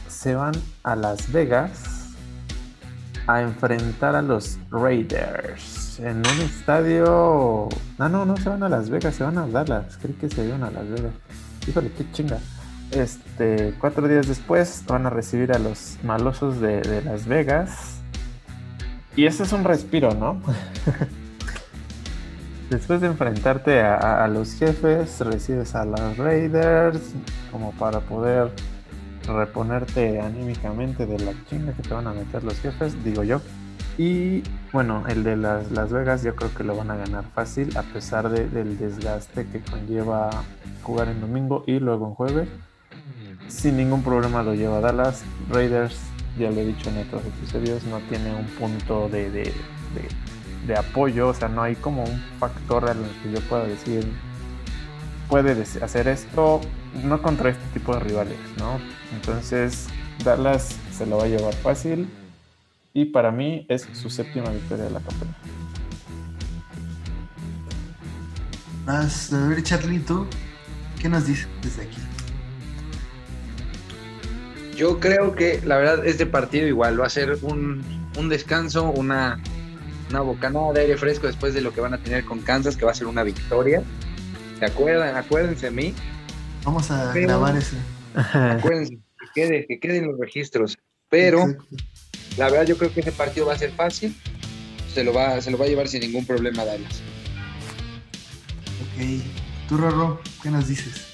S1: se van a Las Vegas a enfrentar a los Raiders en un estadio. Ah, no, no se van a Las Vegas, se van a Dallas. Creí que se iban a Las Vegas. Híjole, qué chinga. Este, cuatro días después van a recibir a los malosos de, Las Vegas. Y ese es un respiro, ¿no? después de enfrentarte a, los jefes, recibes a los Raiders como para poder reponerte anímicamente de la chinga que te van a meter los jefes, digo yo. Y bueno, el de las, las Vegas yo creo que lo van a ganar fácil a pesar del desgaste que conlleva jugar en domingo y luego en jueves. Sin ningún problema lo lleva Dallas. Raiders, ya lo he dicho en otros episodios, no tiene un punto de de apoyo, o sea, no hay como un factor al que yo pueda decir, puede hacer esto, no contra este tipo de rivales, ¿no? Entonces, Dallas se lo va a llevar fácil y para mí es su séptima victoria de la campaña.
S2: Más, a ver, Charlie, ¿tú qué nos dices desde aquí?
S3: Yo creo que la verdad este partido igual va a ser un, un descanso, una una bocanada de aire fresco después de lo que van a tener con Kansas, que va a ser una victoria. ¿Se acuerdan? Acuérdense de mí.
S2: Vamos a grabar ese.
S3: Acuérdense, que, quede, que queden los registros. Pero la verdad yo creo que ese partido va a ser fácil. Se lo va, se lo va a llevar sin ningún problema Dallas.
S2: Ok. Tú, Rorro, ¿qué nos dices?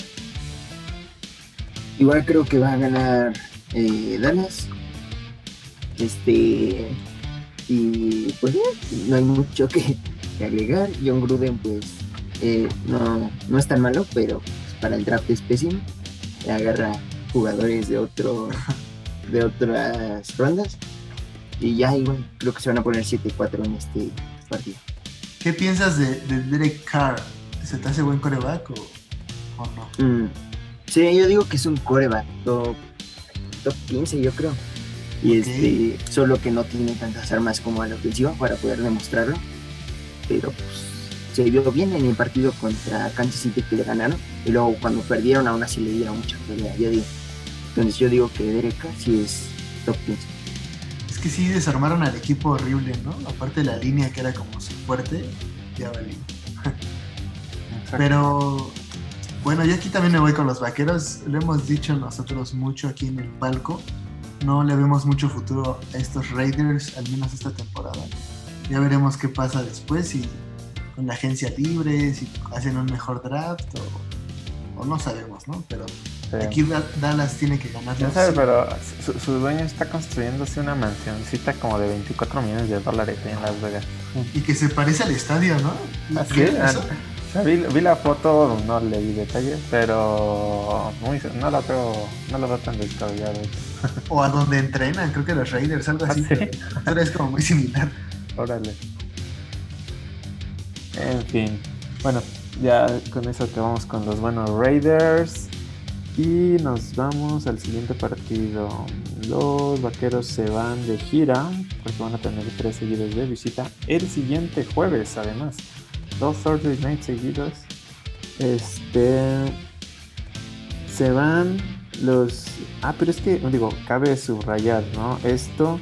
S4: Igual creo que va a ganar eh, Dallas. Este. Y pues no hay mucho que, agregar. John Gruden, pues, eh, no, no es tan malo, pero pues, para el draft es pésimo. Agarra jugadores de otro de otras rondas. Y ya igual creo que se van a poner 7-4 en este partido.
S2: ¿Qué piensas de, Derek Carr? ¿Se te hace buen coreback o, no?
S4: Mm, sí, yo digo que es un coreback top, 15, yo creo. Y este, solo que no tiene tantas armas como a la ofensiva para poder demostrarlo. Pero pues se vio bien en el partido contra Kansas City que le ganaron. Y luego cuando perdieron aún así le dieron mucha pelea, yo digo. Entonces yo digo que Derek Carr sí es top 15
S2: que sí desarmaron al equipo horrible, ¿no? Aparte de la línea que era como su fuerte, ya valió. Pero bueno, yo aquí también me voy con los vaqueros. Lo hemos dicho nosotros mucho aquí en el palco. No le vemos mucho futuro a estos Raiders, al menos esta temporada. Ya veremos qué pasa después, si con la agencia libre, si hacen un mejor draft o, o no sabemos, ¿no? Pero Aquí Dallas tiene que ganar.
S1: Ya sabes, pero su, dueño está construyéndose una mansioncita como de 24 millones de dólares en Las Vegas.
S2: Y que se parece al estadio, ¿no?
S1: Así ah, vi, la foto, no le di detalles, pero no la veo, no lo veo tan descabellado.
S2: O a donde entrenan, creo que los Raiders, algo así. ¿Ah, pero es como muy similar.
S1: Órale. En fin. Bueno, ya con eso te vamos con los buenos Raiders. Y nos vamos al siguiente partido. Los vaqueros se van de gira porque van a tener tres seguidos de visita el siguiente jueves, además. Dos Thursday nights seguidos. Este. Se van los. Ah, pero es que, digo, cabe subrayar, ¿no? Esto.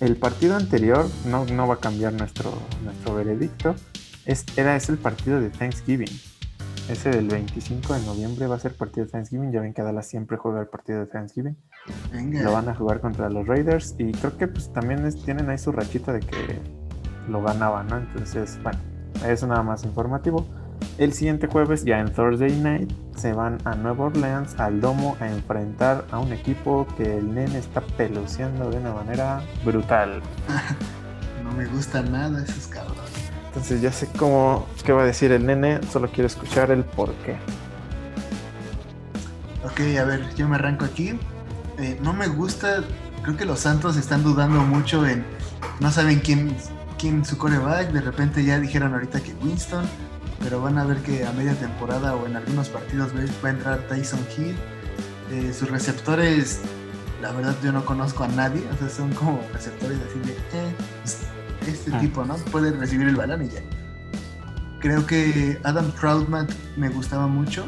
S1: El partido anterior no, no va a cambiar nuestro, nuestro veredicto. Era, es el partido de Thanksgiving. Ese del 25 de noviembre va a ser partido de Thanksgiving. Ya ven que Dallas siempre juega el partido de Thanksgiving. Lo van a jugar contra los Raiders. Y creo que pues también tienen ahí su rachita de que lo ganaban, ¿no? Entonces, bueno, eso nada más informativo. El siguiente jueves, ya en Thursday Night, se van a Nueva Orleans, al Domo, a enfrentar a un equipo que el nene está peluciendo de una manera brutal.
S2: no me gusta nada cabrones.
S1: Entonces ya sé cómo, qué va a decir el nene, solo quiero escuchar el por qué.
S2: Ok, a ver, yo me arranco aquí. Eh, no me gusta, creo que los Santos están dudando mucho en, no saben quién, quién su coreback, de repente ya dijeron ahorita que Winston, pero van a ver que a media temporada o en algunos partidos va a entrar Tyson Hill. Eh, sus receptores, la verdad yo no conozco a nadie, o sea, son como receptores así de, eh, pues, este ah. tipo, ¿no? Puede recibir el balón y ya. Creo que Adam Troutman me gustaba mucho,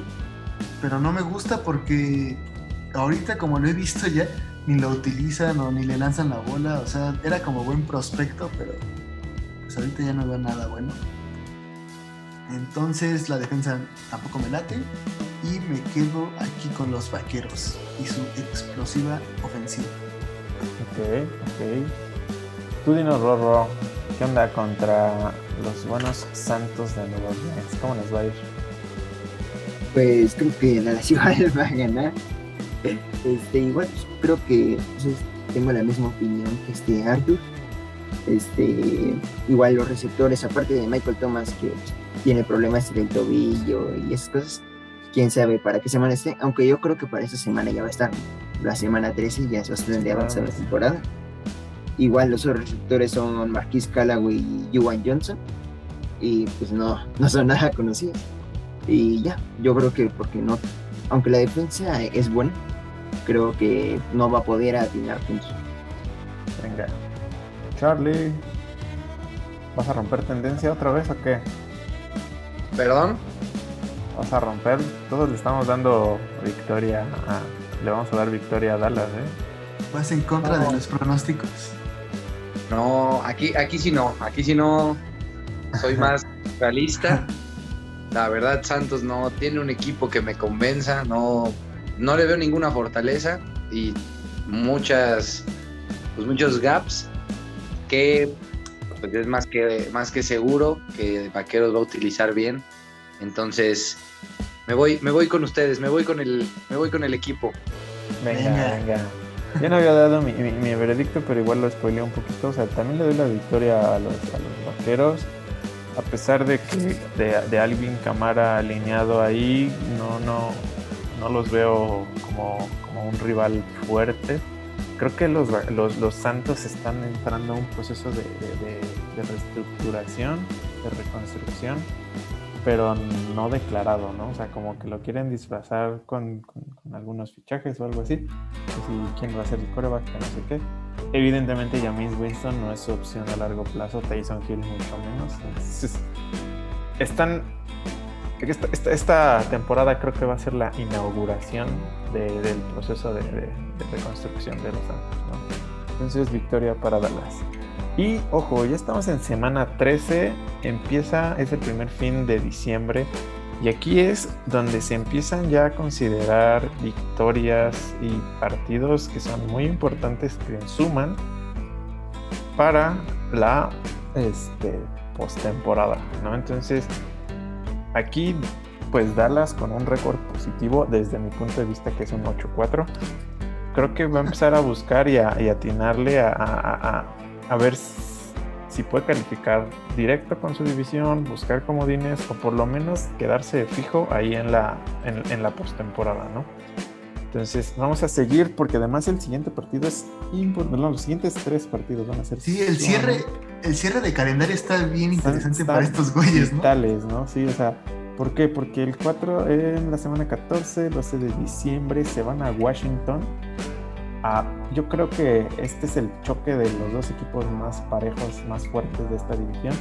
S2: pero no me gusta porque ahorita como lo he visto ya, ni lo utilizan o ni le lanzan la bola, o sea, era como buen prospecto, pero pues ahorita ya no veo nada bueno. Entonces la defensa tampoco me late y me quedo aquí con los vaqueros y su explosiva ofensiva.
S1: Ok, ok. Tú dinos, Rorro, ¿qué onda contra los buenos Santos de Nueva Orleans? ¿Cómo nos va a ir?
S4: Pues creo que la ciudad va a ganar. Este, igual pues, creo que pues, tengo la misma opinión que este Arthur. Este, igual los receptores, aparte de Michael Thomas, que tiene problemas del tobillo y esas cosas, quién sabe para qué semana esté, aunque yo creo que para esa semana ya va a estar. La semana 13 ya es bastante avanzada la temporada. Igual los otros receptores son Marquis Callaway y Juwan Johnson. Y pues no, no son nada conocidos. Y ya, yo creo que porque no, aunque la defensa es buena, creo que no va a poder atinar puntos.
S1: Venga. Charlie, ¿vas a romper tendencia otra vez o qué?
S3: ¿Perdón?
S1: Vas a romper, todos le estamos dando victoria a, le vamos a dar victoria a Dallas, ¿eh?
S2: Vas en contra de los pronósticos.
S3: No, aquí, aquí sí no, aquí sí no soy más realista. La verdad, Santos no tiene un equipo que me convenza, no, no le veo ninguna fortaleza y muchas, pues muchos gaps que pues es más que, más que seguro que Vaqueros va a utilizar bien Entonces, me voy, me voy con ustedes, me voy con el, me voy con el equipo.
S1: Venga, venga. Yo no había dado mi, veredicto, pero igual lo spoileé un poquito. O sea, también le doy la victoria a los, vaqueros. A pesar de que de, de Alvin Camara alineado ahí, no, no, no los veo como, como un rival fuerte creo que los, los, Santos están entrando a un proceso de, reestructuración, de reconstrucción, pero no declarado, ¿no? O sea, como que lo quieren disfrazar con, algunos fichajes o algo así. si quién va a ser el coreback, que no sé qué. Evidentemente, James Winston no es su opción a largo plazo, Tyson Hill mucho menos. Entonces, están esta, temporada creo que va a ser la inauguración del proceso de, reconstrucción de los Santos. Entonces, victoria para Dallas. Y ojo, ya estamos en semana 13, empieza, es el primer fin de diciembre. Y aquí es donde se empiezan ya a considerar victorias y partidos que son muy importantes que suman para la este, postemporada, ¿no? Entonces, Aquí, pues Dallas con un récord positivo desde mi punto de vista, que es un 8-4. Creo que va a empezar a buscar y a, atinarle a, ver si puede calificar directo con su división, buscar comodines o por lo menos quedarse fijo ahí en la, en, la postemporada, ¿no? Entonces vamos a seguir porque además el siguiente partido es importante. los siguientes tres partidos van a ser.
S2: Sí, el cierre, el cierre de calendario está bien interesante para estos güeyes, ¿no?
S1: Tales, ¿no? Sí, o sea, ¿por qué? Porque el 4 en la semana 14, 12 de diciembre se van a Washington. Yo creo que este es el choque de los dos equipos más parejos, más fuertes de esta división.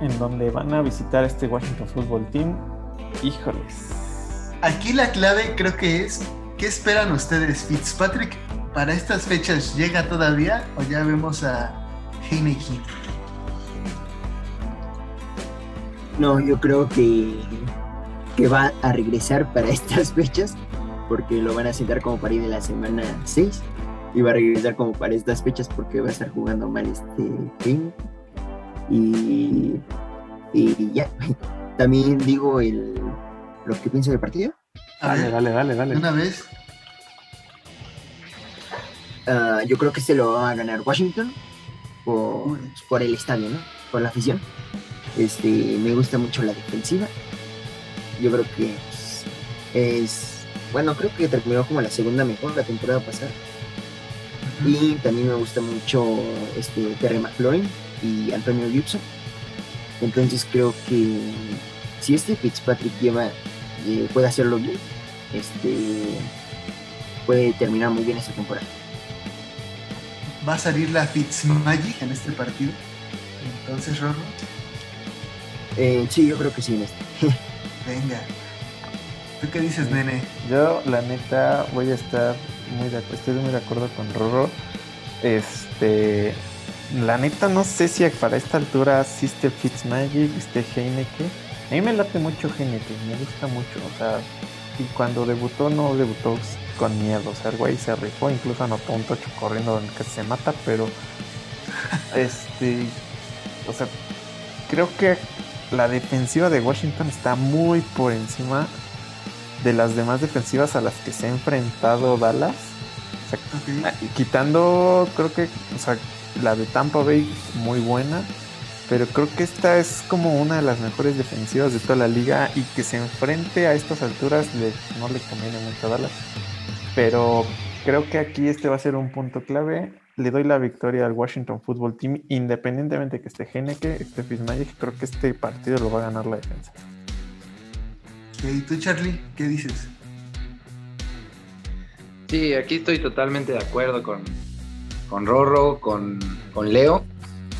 S1: En donde van a visitar este Washington Football Team. Híjoles.
S2: Aquí la clave creo que es, ¿qué esperan ustedes? ¿Fitzpatrick para estas fechas llega todavía o ya vemos a Heineken.
S4: No, yo creo que, que va a regresar para estas fechas, porque lo van a sentar como para ir de la semana 6 y va a regresar como para estas fechas porque va a estar jugando mal este fin. Y, y ya, también digo el, lo que pienso del partido.
S1: dale, dale, dale, dale.
S2: Una vez.
S4: Ah, yo creo que se lo va a ganar Washington por, el estadio, ¿no? Por la afición. Este, me gusta mucho la defensiva. Yo creo que es, bueno, creo que terminó como la segunda mejor la temporada pasada. Y también me gusta mucho este Terry McLaurin y Antonio Gibson. Entonces creo que si este Fitzpatrick lleva, eh, puede hacerlo bien, este puede terminar muy bien esta temporada
S2: va a salir la Fitzmagic en este partido. Entonces, Rorro.
S4: Eh, sí, yo creo que sí en este.
S2: Venga. ¿Tú qué dices, nene?
S1: Yo, la neta, voy a estar muy de acuerdo, estoy muy de acuerdo con Rorro. Este, la neta, no sé si para esta altura existe Fitzmagic, este Heineken. A mí me late mucho Heineken, me gusta mucho. O sea, y cuando debutó, no debutó con miedo. O sea, el güey se rifó, incluso anotó un tocho corriendo en el que se mata, pero este, o sea, creo que la defensiva de Washington está muy por encima de las demás defensivas a las que se ha enfrentado Dallas. O sea, quitando, creo que, o sea, la de Tampa Bay muy buena, pero creo que esta es como una de las mejores defensivas de toda la liga y que se enfrente a estas alturas le, no le conviene mucho a Dallas. Pero creo que aquí este va a ser un punto clave. Le doy la victoria al Washington Football Team, independientemente de que esté Geneke, esté Fitzmagic, creo que este partido lo va a ganar la defensa.
S2: ¿Y tú, Charlie, qué dices?
S3: Sí, aquí estoy totalmente de acuerdo con, con Rorro, con, con Leo.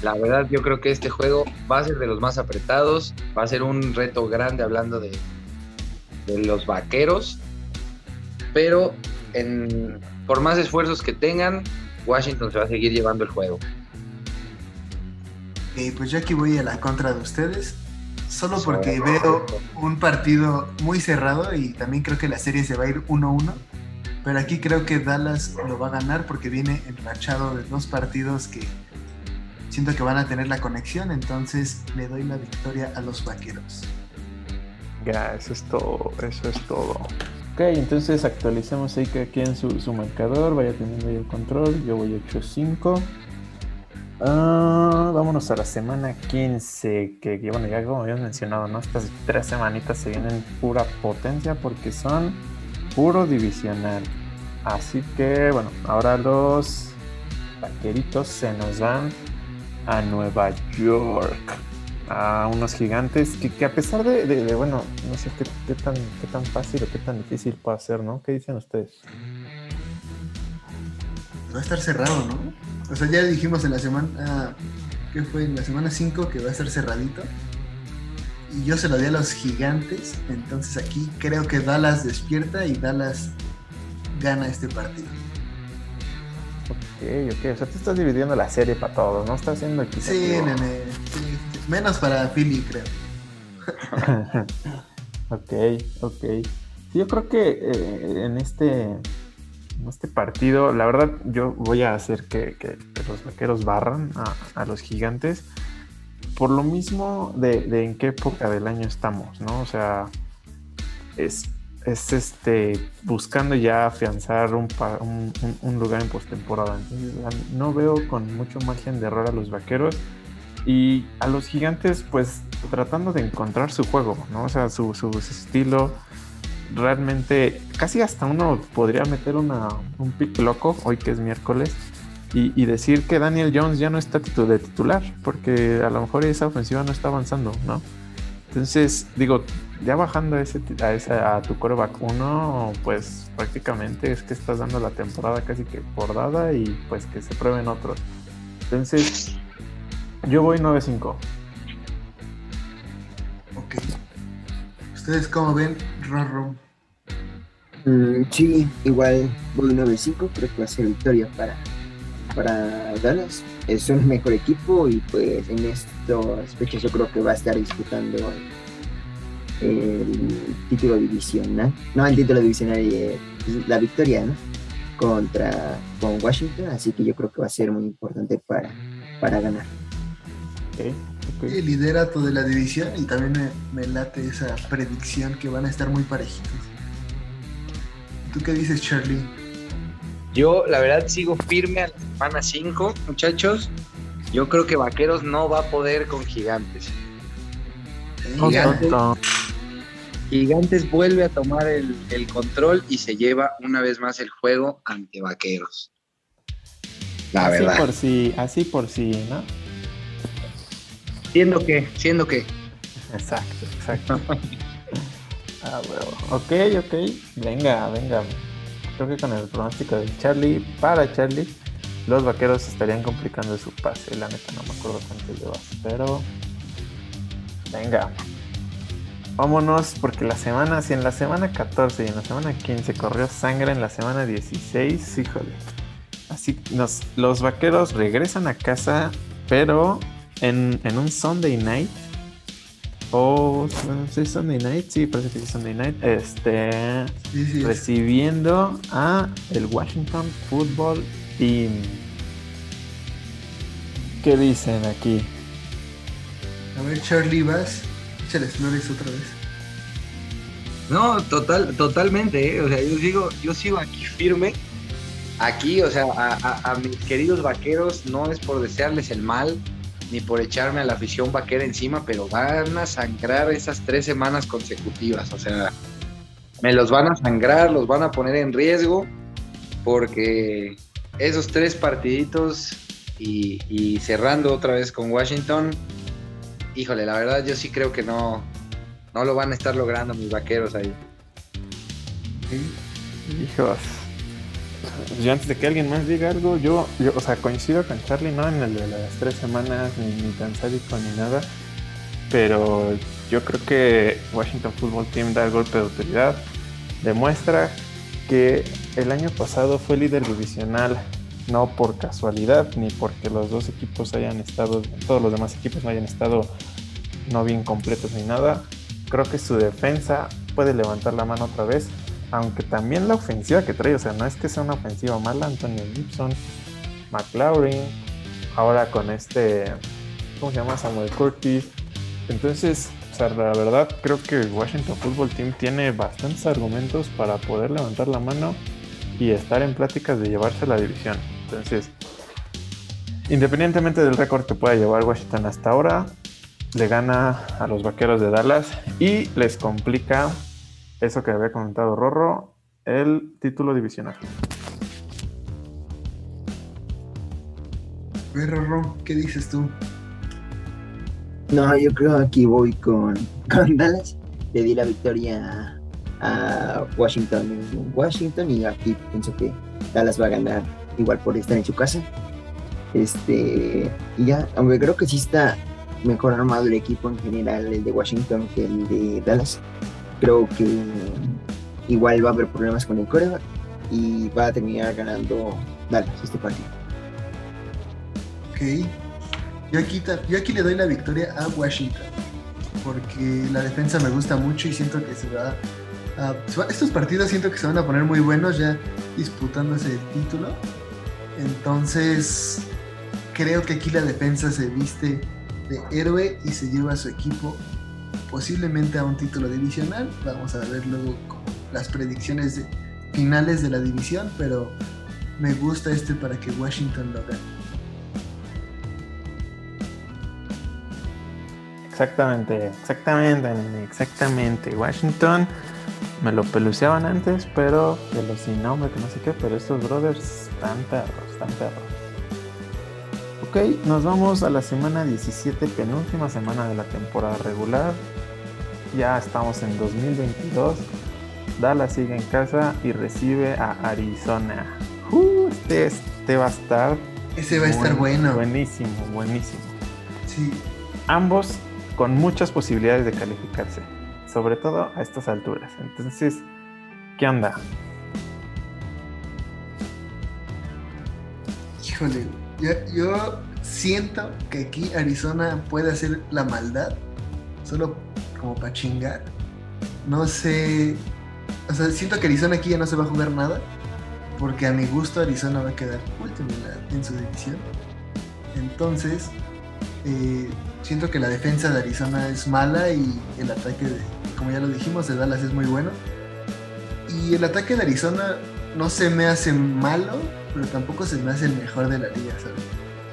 S3: La verdad, yo creo que este juego va a ser de los más apretados, va a ser un reto grande hablando de, de los vaqueros, pero por más esfuerzos que tengan, Washington se va a seguir llevando el juego.
S2: pues yo aquí voy a la contra de ustedes, solo porque veo un partido muy cerrado y también creo que la serie se va a ir 1-1. Pero aquí creo que Dallas lo va a ganar porque viene enrachado de dos partidos que siento que van a tener la conexión, entonces le doy la victoria a los vaqueros.
S1: Ya, eso es todo, eso es todo. Ok, entonces actualicemos ahí que aquí en su, su marcador, vaya teniendo ahí el control, yo voy 8-5. Ah, vámonos a la semana 15, que, bueno, ya como habíamos mencionado, ¿no? Estas tres semanitas se vienen pura potencia porque son puro divisional. Así que, bueno, ahora los vaqueritos se nos van a Nueva York. A unos gigantes que, a pesar de, bueno, no sé qué, tan, qué tan fácil o qué tan difícil puede ser, ¿no? ¿Qué dicen ustedes?
S2: Va a estar cerrado, ¿no? O sea, ya dijimos en la semana, ¿qué fue? En la semana 5 que va a estar cerradito. Y yo se lo di a los gigantes, entonces aquí creo que Dallas despierta y Dallas gana este partido.
S1: Ok, ok, o sea, tú estás dividiendo la serie para todos, ¿no? Estás haciendo.
S2: Sí, nene, sí, menos para Philly, creo.
S1: ok, ok. Yo creo que eh, en este este partido, la verdad, yo voy a hacer que, los vaqueros barran a, los gigantes. Por lo mismo de, en qué época del año estamos, ¿no? O sea, es, es este buscando ya afianzar un, un, lugar en postemporada. no veo con mucho margen de error a los vaqueros. Y a los gigantes, pues tratando de encontrar su juego, ¿no? O sea, su, su estilo realmente casi hasta uno podría meter una, un pick loco hoy que es miércoles y, decir que Daniel Jones ya no está de titular porque a lo mejor esa ofensiva no está avanzando, ¿no? Entonces, digo, ya bajando a, ese, a, a tu coreback 1, pues prácticamente es que estás dando la temporada casi que por dada y pues que se prueben otros. Entonces, yo voy 9-5.
S2: Ok. ¿Ustedes cómo ven, Rorro?
S4: Mm, sí, igual voy 9-5, creo que va a ser victoria para, para Dallas. Es un mejor equipo y pues en estos fechas yo creo que va a estar disputando el título divisional, no el título divisional y eh, la victoria, ¿no? Contra con Washington, así que yo creo que va a ser muy importante para, para ganar.
S2: El liderato de la división y también me, late esa predicción que van a estar muy parejitos. ¿Tú qué dices, Charlie?
S3: Yo, la verdad, sigo firme a la semana 5, muchachos. Yo creo que Vaqueros no va a poder con Gigantes. Gigantes, vuelve a tomar el, el, control y se lleva una vez más el juego ante Vaqueros.
S1: La así verdad. por sí, así por sí, ¿no?
S3: Siendo que, siendo que.
S1: Exacto, exacto. ah, bueno. Ok, ok. Venga, venga. Creo que con el pronóstico de Charlie, para Charlie, los vaqueros estarían complicando su pase. La neta no me acuerdo cuánto llevas, pero. Venga. Vámonos, porque la semana, si en la semana 14 y en la semana 15 corrió sangre, en la semana 16, híjole. Así nos, los vaqueros regresan a casa, pero en, en un Sunday night. O oh, Sunday night, sí, parece que es Sunday night. Este recibiendo a el Washington Football Team. ¿Qué dicen aquí?
S2: A ver, Charlie, vas. Échales flores otra vez.
S3: No, total, totalmente, ¿eh? o sea, yo sigo, yo sigo aquí firme. Aquí, o sea, a, a mis queridos vaqueros no es por desearles el mal, ni por echarme a la afición vaquera encima, pero van a sangrar esas tres semanas consecutivas. O sea, me los van a sangrar, los van a poner en riesgo, porque esos tres partiditos y, cerrando otra vez con Washington, híjole, la verdad yo sí creo que no, no lo van a estar logrando mis vaqueros ahí.
S1: Hijos. Yo antes de que alguien más diga algo, yo, o sea, coincido con Charlie, no en el de las tres semanas, ni, ni tan sádico ni nada, pero yo creo que Washington Football Team da el golpe de autoridad, demuestra que el año pasado fue líder divisional, no por casualidad, ni porque los dos equipos hayan estado, todos los demás equipos no hayan estado no bien completos ni nada. Creo que su defensa puede levantar la mano otra vez aunque también la ofensiva que trae, o sea, no es que sea una ofensiva mala, Antonio Gibson, McLaurin, ahora con este, ¿cómo se llama? Samuel Curtis. Entonces, sea, la verdad creo que Washington Football Team tiene bastantes argumentos para poder levantar la mano y estar en pláticas de llevarse la división. Entonces, independientemente del récord que pueda llevar Washington hasta ahora, le gana a los Vaqueros de Dallas y les complica eso que había comentado Rorro, el título divisional.
S2: Rorro, ¿qué dices tú?
S4: No, yo creo que aquí voy con, con Dallas. Le di la victoria a Washington en Washington y aquí pienso que Dallas va a ganar igual por estar en su casa. Este, y ya, aunque creo que sí está mejor armado el equipo en general, el de Washington, que el de Dallas. Creo que igual va a haber problemas con el coreback y va a terminar ganando Dallas este partido.
S2: Ok. Yo aquí, yo aquí le doy la victoria a Washington porque la defensa me gusta mucho y siento que se va a, estos partidos siento que se van a poner muy buenos ya disputándose el título entonces creo que aquí la defensa se viste de héroe y se lleva a su equipo posiblemente a un título divisional. Vamos a ver luego las predicciones finales de la división, pero me gusta este para que Washington lo gane.
S1: Exactamente, exactamente, exactamente. Washington me lo peluceaban antes, pero de los sin nombre, que no sé qué, pero estos brothers están perros, están perros. Ok, nos vamos a la semana 17, penúltima semana de la temporada regular. Ya estamos en 2022. Dallas sigue en casa y recibe a Arizona. Uh, este, este va a estar.
S2: Ese va a estar bueno.
S1: Buenísimo, buenísimo.
S2: Sí.
S1: Ambos con muchas posibilidades de calificarse, sobre todo a estas alturas. Entonces, ¿qué onda?
S2: Híjole, yo, siento que aquí Arizona puede hacer la maldad, solo como para chingar. No sé, o sea, siento que Arizona aquí ya no se va a jugar nada, porque a mi gusto Arizona va a quedar último en, su división. Entonces, eh, siento que la defensa de Arizona es mala y el ataque, de, como ya lo dijimos, de Dallas es muy bueno. Y el ataque de Arizona no se me hace malo, pero tampoco se me hace el mejor de la liga, ¿sabes?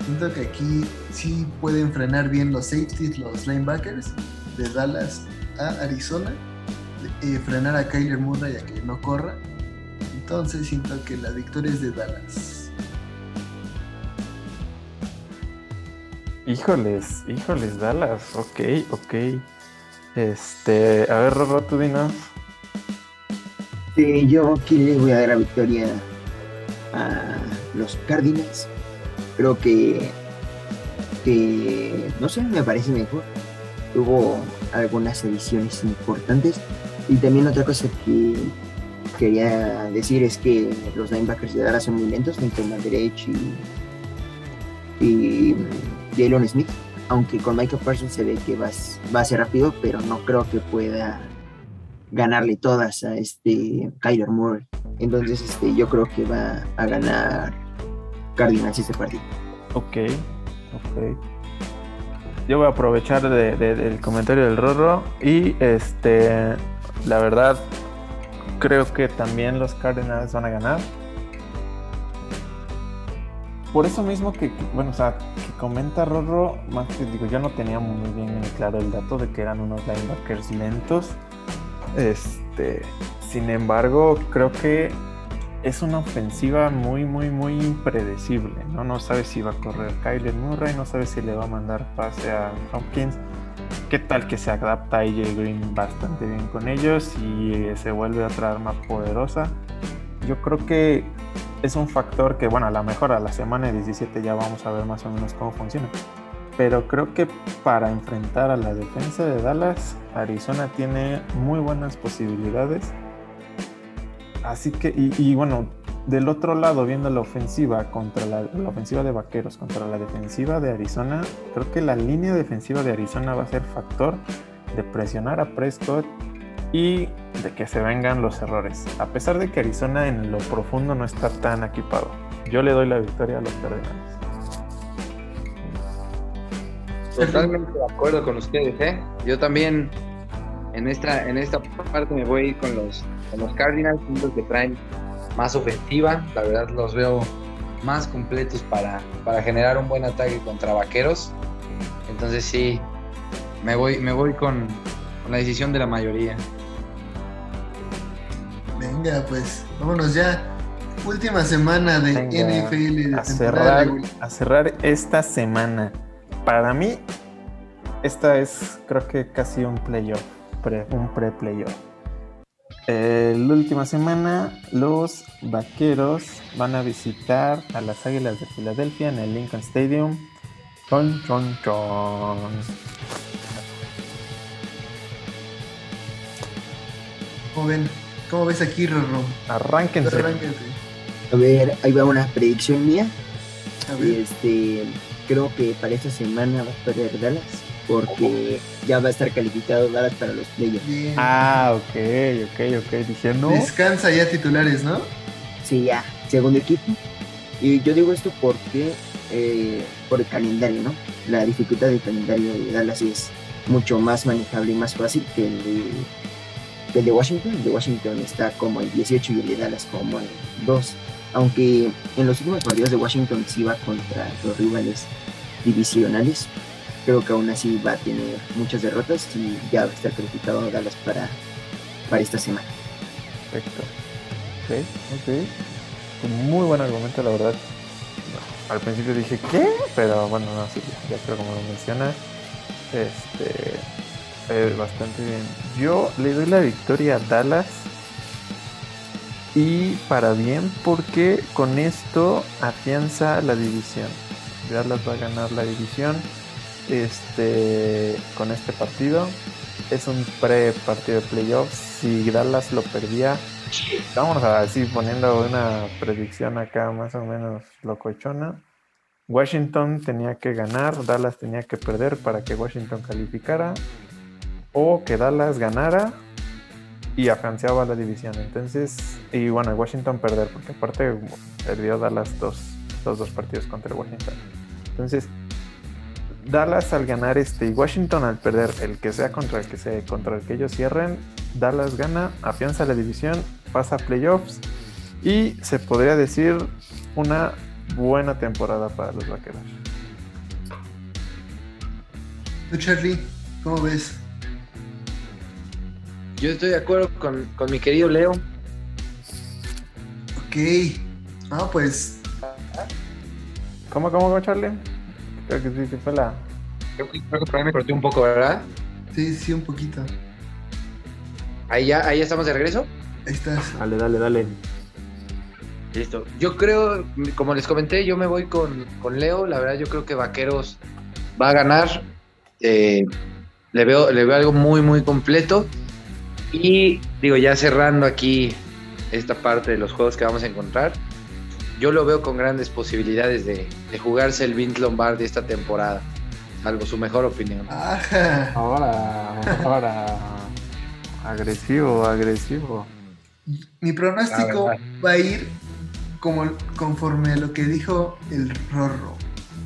S2: Siento que aquí sí pueden frenar bien los safeties, los linebackers de Dallas a Arizona, eh, frenar a Kyler Murray a que no corra. Entonces siento que la victoria es de Dallas.
S1: Híjoles, híjoles, Dallas. Ok, ok. Este, a ver, Robo, tú dinos.
S4: Sí, yo aquí le voy a dar la victoria los Cardinals. Creo que, que no sé, me parece mejor. Tuvo algunas ediciones importantes. Y también otra cosa que quería decir es que los linebackers de Dallas son muy lentos, tanto Madrech y, y Jalen Smith. Aunque con Michael Parsons se ve que va, va a ser rápido, pero no creo que pueda ganarle todas a este Kyler Moore. Entonces este, yo creo que va a ganar Cardinals este partido.
S1: Ok, ok. Yo voy a aprovechar del comentario del Rorro y este, la verdad, creo que también los Cardinals van a ganar. Por eso mismo que, bueno, o sea, que comenta Rorro, más que digo, yo no tenía muy bien claro el dato de que eran unos linebackers lentos. Este, sin embargo, creo que es una ofensiva muy, muy, muy impredecible, ¿no? No sabes si va a correr Kyler Murray, no sabes si le va a mandar pase a Hopkins. ¿Qué tal que se adapta AJ Green bastante bien con ellos y se vuelve otra arma poderosa? Yo creo que es un factor que, bueno, a lo mejor a la semana 17 ya vamos a ver más o menos cómo funciona. Pero creo que para enfrentar a la defensa de Dallas, Arizona tiene muy buenas posibilidades Así que, y, bueno, del otro lado, viendo la ofensiva contra la, ofensiva de Vaqueros contra la defensiva de Arizona, creo que la línea defensiva de Arizona va a ser factor de presionar a Prescott y de que se vengan los errores. A pesar de que Arizona en lo profundo no está tan equipado. Yo le doy la victoria a los Cardenales.
S3: Totalmente de acuerdo con ustedes, ¿eh? Yo también en esta, en esta parte me voy con los, con los Cardinals, los que traen más ofensiva. La verdad los veo más completos para, para generar un buen ataque contra vaqueros. Entonces sí, me voy, me voy con, con la decisión de la mayoría.
S2: Venga, pues, vámonos ya. Última semana de NFL. De
S1: a, cerrar, a cerrar esta semana. Para mí, esta es creo que casi un playoff, un pre-playoff. la última semana, los vaqueros van a visitar a las Águilas de Filadelfia en el Lincoln Stadium. Chon, chon, chon.
S2: ¿Cómo, ven? ¿Cómo ves aquí, Rorro?
S1: Arránquense.
S4: A ver, ahí va una predicción mía. Este, creo que para esta semana va a perder Dallas porque ya va a estar calificado Dallas para los playoffs.
S1: Ah, ok, ok, ok. Dije, no.
S2: Descansa ya titulares, ¿no?
S4: Sí, ya, segundo equipo. Y yo digo esto porque eh, por el calendario, ¿no? La dificultad del calendario de Dallas es mucho más manejable y más fácil que el de el de Washington. El de Washington está como en 18 y el de Dallas como en 2. Aunque en los últimos partidos de Washington sí va contra los rivales divisionales, creo que aún así va a tener muchas derrotas y ya va a estar calificado Dallas para, para esta semana.
S1: Perfecto. Ok, ok. muy buen argumento, la verdad. Al principio dije, ¿qué? Pero bueno, no, sí, ya creo como lo menciona. Este bastante bien. Yo le doy la victoria a Dallas. Y para bien, porque con esto afianza la división. Dallas va a ganar la división este, con este partido. Es un pre-partido de playoffs. Si Dallas lo perdía, vamos a decir poniendo una predicción acá más o menos locochona. Washington tenía que ganar, Dallas tenía que perder para que Washington calificara o que Dallas ganara y afianzaba la división. Entonces, y bueno, Washington perder, porque aparte perdió Dallas dos, los dos partidos contra Washington. Entonces, Dallas al ganar este y Washington al perder, el que sea contra el que sea, contra el que ellos cierren, Dallas gana, afianza la división, pasa a playoffs y se podría decir una buena temporada para los vaqueros.
S2: Charlie, ¿cómo ves?
S3: Yo estoy de acuerdo con, mi querido Leo.
S2: Ok. Ah, pues.
S1: ¿Cómo, cómo, cómo Charlie? Creo que sí, sí fue la.
S3: Creo que, creo que por ahí me corté un poco, ¿verdad?
S2: Sí, sí, un poquito.
S3: Ahí ya, ahí estamos de regreso.
S2: Ahí estás.
S1: Dale, dale, dale.
S3: Listo. Yo creo, como les comenté, yo me voy con, con Leo. La verdad, yo creo que Vaqueros va a ganar. Eh, le, veo, le veo algo muy, muy completo. Y digo, ya cerrando aquí esta parte de los juegos que vamos a encontrar, yo lo veo con grandes posibilidades de, jugarse el Vince Lombardi esta temporada, salvo su mejor opinión.
S1: Ahora, ahora, agresivo, agresivo.
S2: Mi pronóstico va a ir como conforme a lo que dijo el Rorro.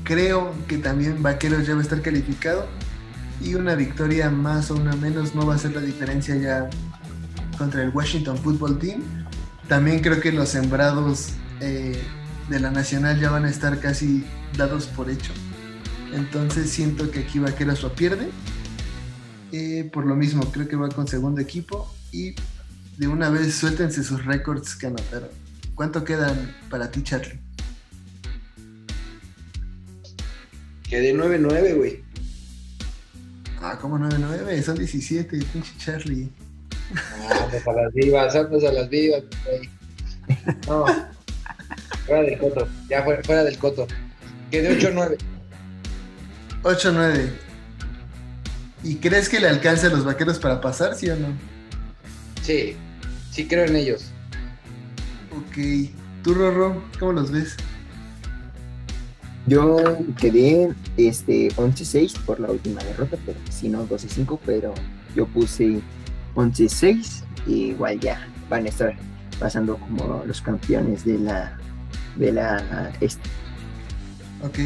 S2: Creo que también Vaqueros ya va a estar calificado y una victoria más o una menos no va a ser la diferencia ya contra el Washington Football Team. También creo que los sembrados eh, de la Nacional ya van a estar casi dados por hecho. Entonces siento que aquí Vaqueros lo pierde. Eh, por lo mismo, creo que va con segundo equipo y de una vez suéltense sus récords que anotaron. ¿Cuánto quedan para ti, Charlie?
S3: Quedé 9-9, güey.
S2: Ah, ¿cómo 9-9? Son 17, pinche Charlie.
S3: Vamos a las vivas, vamos a las vivas. No. fuera del coto, ya fuera, fuera del coto. Quedé 8-9.
S2: 8-9. ¿Y crees que le alcance a los vaqueros para pasar, sí o no?
S3: Sí, sí creo en ellos.
S2: Ok. ¿Tú, Rorro, cómo los ves?
S4: Yo quedé este 11-6 por la última derrota, pero si no 12-5, pero yo puse 11-6 y igual ya van a estar pasando como los campeones de la de la este.
S2: Ok.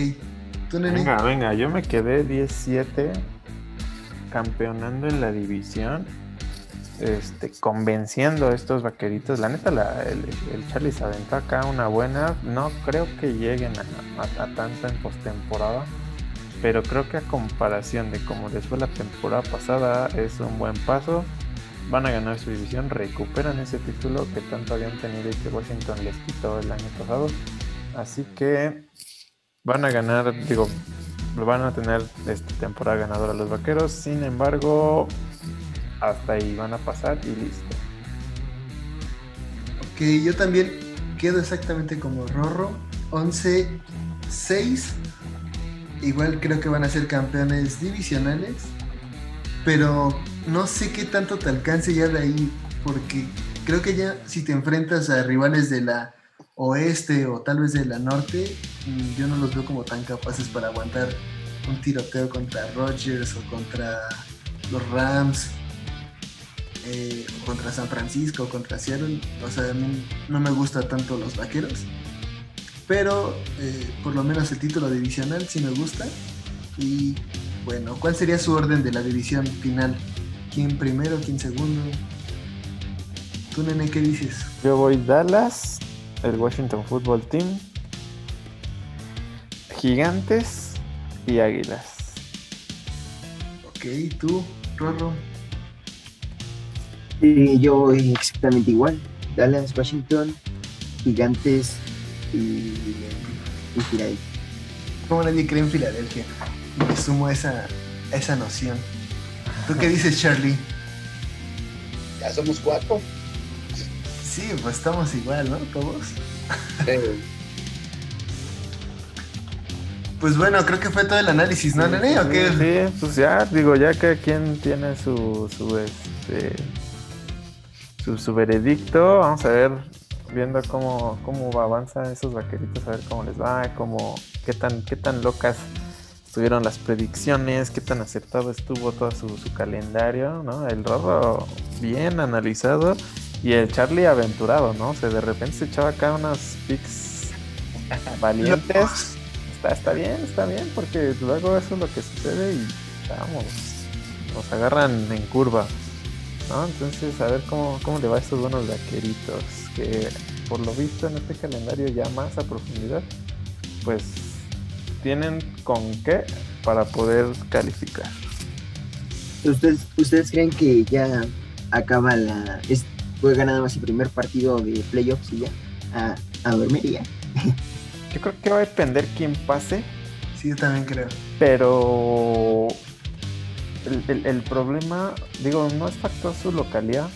S1: Venga, venga, yo me quedé 17 campeonando en la división, este, convenciendo a estos vaqueritos. La neta, el, Charlie se aventó acá una buena. No creo que lleguen a, a, tanto en postemporada, pero creo que a comparación de cómo les fue la temporada pasada, es un buen paso. Van a ganar su división, recuperan ese título que tanto habían tenido y que Washington les quitó el año pasado. Así que van a ganar, digo, van a tener esta temporada ganadora los vaqueros. Sin embargo, hasta ahí van a pasar y listo.
S2: Ok, yo también quedo exactamente como Rorro. 11-6. Igual creo que van a ser campeones divisionales. Pero no sé qué tanto te alcance ya de ahí. Porque creo que ya si te enfrentas a rivales de la oeste o tal vez de la norte, mm, yo no los veo como tan capaces para aguantar un tiroteo contra Rodgers o contra los Rams eh, contra San Francisco contra Seattle. O sea, a mí no me gusta tanto los vaqueros. Pero eh, por lo menos el título divisional sí me gusta. Y bueno, ¿cuál sería su orden de la división final? ¿Quién primero, quién segundo? ¿Tú, nene, qué dices?
S1: Yo voy Dallas, el Washington Football Team, Gigantes y Águilas.
S2: Ok, tú, Rorro.
S4: Y yo voy exactamente igual. Dallas, Washington, Gigantes y, y Filadelfia.
S2: ¿Cómo nadie cree en Filadelfia? Me sumo a esa, esa noción. ¿Tú qué dices, Charlie?
S3: Ya somos cuatro.
S2: Sí, pues estamos igual, ¿no? Todos. Pues bueno, creo que fue todo el análisis, ¿no, Nene? ¿O qué?
S1: Sí, pues ya, digo, ya que quien tiene su, su, este, su, veredicto, vamos a ver, viendo cómo, cómo avanzan esos vaqueritos, a ver cómo les va, cómo, qué tan, qué tan locas estuvieron las predicciones, qué tan aceptado estuvo todo su, su calendario, ¿no? El robo bien analizado y el Charlie aventurado, ¿no? O sea, de repente se echaba acá unas picks valientes. Está, está bien, está bien, porque luego eso es lo que sucede y vamos, nos agarran en curva. ¿No? Entonces, a ver cómo, cómo le va a estos buenos vaqueritos. Que por lo visto en este calendario ya más a profundidad, pues tienen con qué para poder calificar.
S4: ¿Ustedes, ¿Ustedes creen que ya acaba la, juega nada más el primer partido de playoffs y ya a, a dormir ya.
S1: Yo creo que va a depender quién pase.
S2: Sí, yo también creo.
S1: Pero el, problema, digo, no es factor su localidad.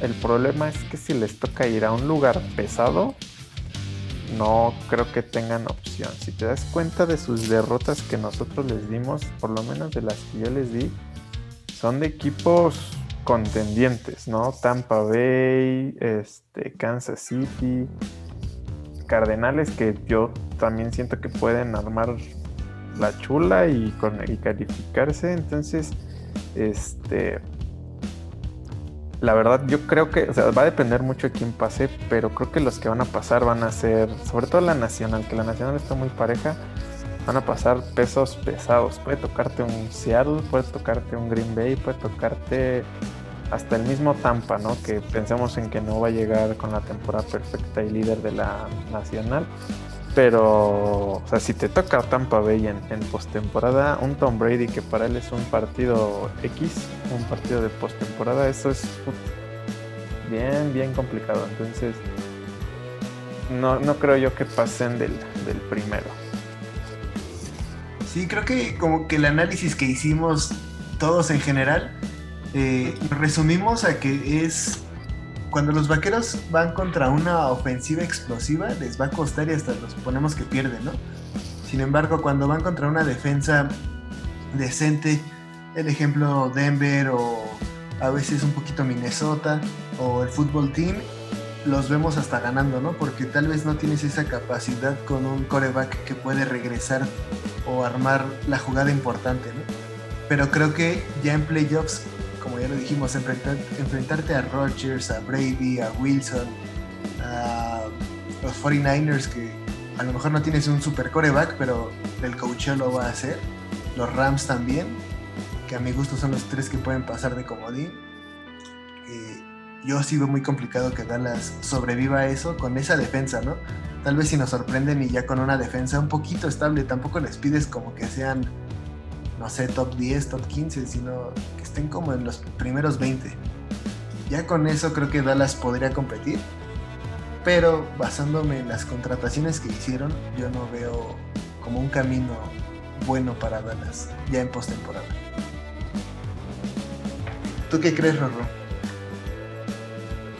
S1: El problema es que si les toca ir a un lugar pesado, no creo que tengan opción. Si te das cuenta de sus derrotas que nosotros les dimos, por lo menos de las que yo les di, son de equipos contendientes, ¿no? Tampa Bay, este, Kansas City, Cardenales, que yo también siento que pueden armar la chula y, calificarse. Entonces, este. La verdad, yo creo que, o sea, va a depender mucho de quién pase, pero creo que los que van a pasar van a ser, sobre todo la nacional, que la nacional está muy pareja van a pasar pesos pesados. Puede tocarte un Seattle, puede tocarte un Green Bay, puede tocarte hasta el mismo Tampa, ¿no? Que pensemos en que no va a llegar con la temporada perfecta y líder de la nacional. Pero, o sea, si te toca Tampa Bay en, en postemporada, un Tom Brady que para él es un partido X, un partido de postemporada, eso es bien, bien complicado. Entonces, no, no creo yo que pasen del, del primero.
S2: Sí, creo que como que el análisis que hicimos todos en general, eh, resumimos a que es cuando los vaqueros van contra una ofensiva explosiva, les va a costar y hasta los ponemos que pierden, ¿no? Sin embargo, cuando van contra una defensa decente, el ejemplo Denver o a veces un poquito Minnesota o el fútbol team, los vemos hasta ganando, ¿no? Porque tal vez no tienes esa capacidad con un coreback que puede regresar o armar la jugada importante, ¿no? Pero creo que ya en playoffs, ya lo dijimos, enfrentarte a Rodgers, a Brady, a Wilson, a los 49ers que a lo mejor no tienes un super coreback, pero el coacheo lo va a hacer. Los Rams también, que a mi gusto son los tres que pueden pasar de comodín. Eh, yo sí veo muy complicado que Dallas sobreviva a eso con esa defensa, ¿no? Tal vez si nos sorprenden y ya con una defensa un poquito estable, tampoco les pides como que sean, no sé, top 10, top 15, sino que estén como en los primeros 20. Ya con eso creo que Dallas podría competir pero basándome en las contrataciones que hicieron, yo no veo como un camino bueno para Dallas ya en postemporada. ¿Tú qué crees, Rorro?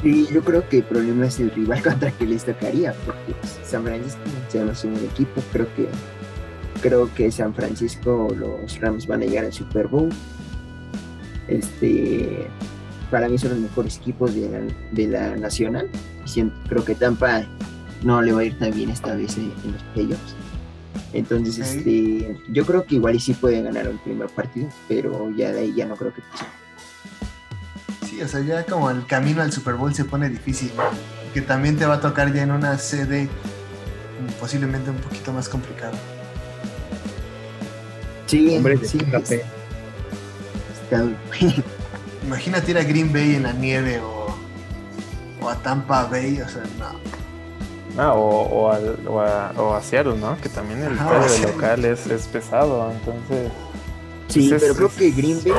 S4: Sí, yo creo que el problema es el rival contra que les tocaría, porque San Francisco ya no es un equipo, creo que creo que San Francisco los Rams van a llegar al Super Bowl. Este para mí son los mejores equipos de la, nacional. creo que Tampa no le va a ir tan bien esta vez en, los playoffs. Entonces, este, yo creo que igual y sí pueden ganar el primer partido, pero ya de ahí ya no creo que pase.
S2: Sí, o sea, ya como el camino al Super Bowl se pone difícil, que también te va a tocar ya en una sede posiblemente un poquito más complicado.
S4: Sí, Hombre, sí. Está,
S2: Imagínate ir a Green Bay en la nieve o, o a Tampa Bay, o sea, no.
S1: Ah, o, o, al, o, a, o, a, Seattle, ¿no? Que también el de local es, es, pesado, entonces...
S4: Sí, pues pero creo que Green Bay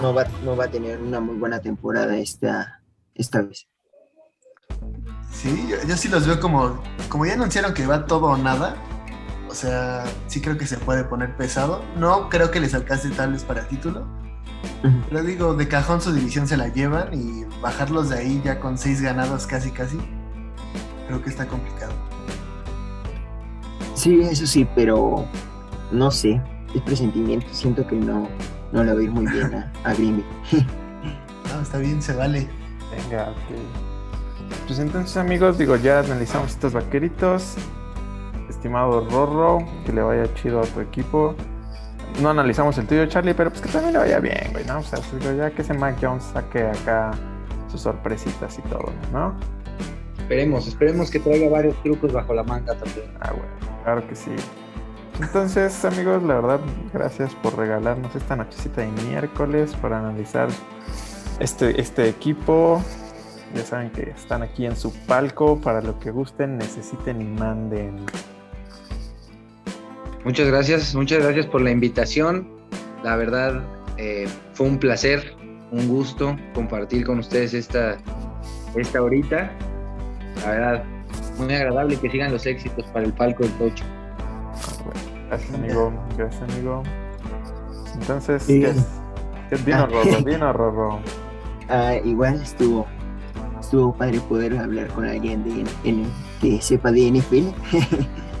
S4: no va, no va a tener una muy buena temporada esta, esta vez.
S2: Sí, yo, yo, sí los veo como... Como ya anunciaron que va todo o nada, o sea, sí creo que se puede poner pesado. No creo que les alcance tal vez para el título, pero digo, de cajón su división se la llevan y bajarlos de ahí ya con seis ganados casi casi, creo que está complicado.
S4: Sí, eso sí, pero no sé, es presentimiento, siento que no, no le va a ir muy bien a, a no,
S2: está bien, se vale.
S1: Venga, ok. Pues entonces amigos, digo, ya analizamos estos vaqueritos. Estimado Rorro, que le vaya chido a tu equipo no analizamos el tuyo, Charlie, pero pues que también le vaya bien, güey, ¿no? O sea, ya que ese Mac Jones saque acá sus sorpresitas y todo, ¿no?
S3: Esperemos, esperemos que traiga varios trucos bajo la manga también.
S1: Ah, bueno, claro que sí. Entonces, amigos, la verdad, gracias por regalarnos esta nochecita de miércoles para analizar este, este equipo. Ya saben que están aquí en su palco para lo que gusten, necesiten y manden.
S3: Muchas gracias, muchas gracias por la invitación. La verdad, eh, fue un placer, un gusto compartir con ustedes esta, esta horita. La verdad, muy agradable que sigan los éxitos para el palco del Tocho.
S1: Gracias, amigo. Gracias, amigo. Entonces, ¿qué, ¿qué vino, Rorro? Vino, Rorro.
S4: Ah, igual estuvo, estuvo padre poder hablar con alguien de, en, que sepa de NFL.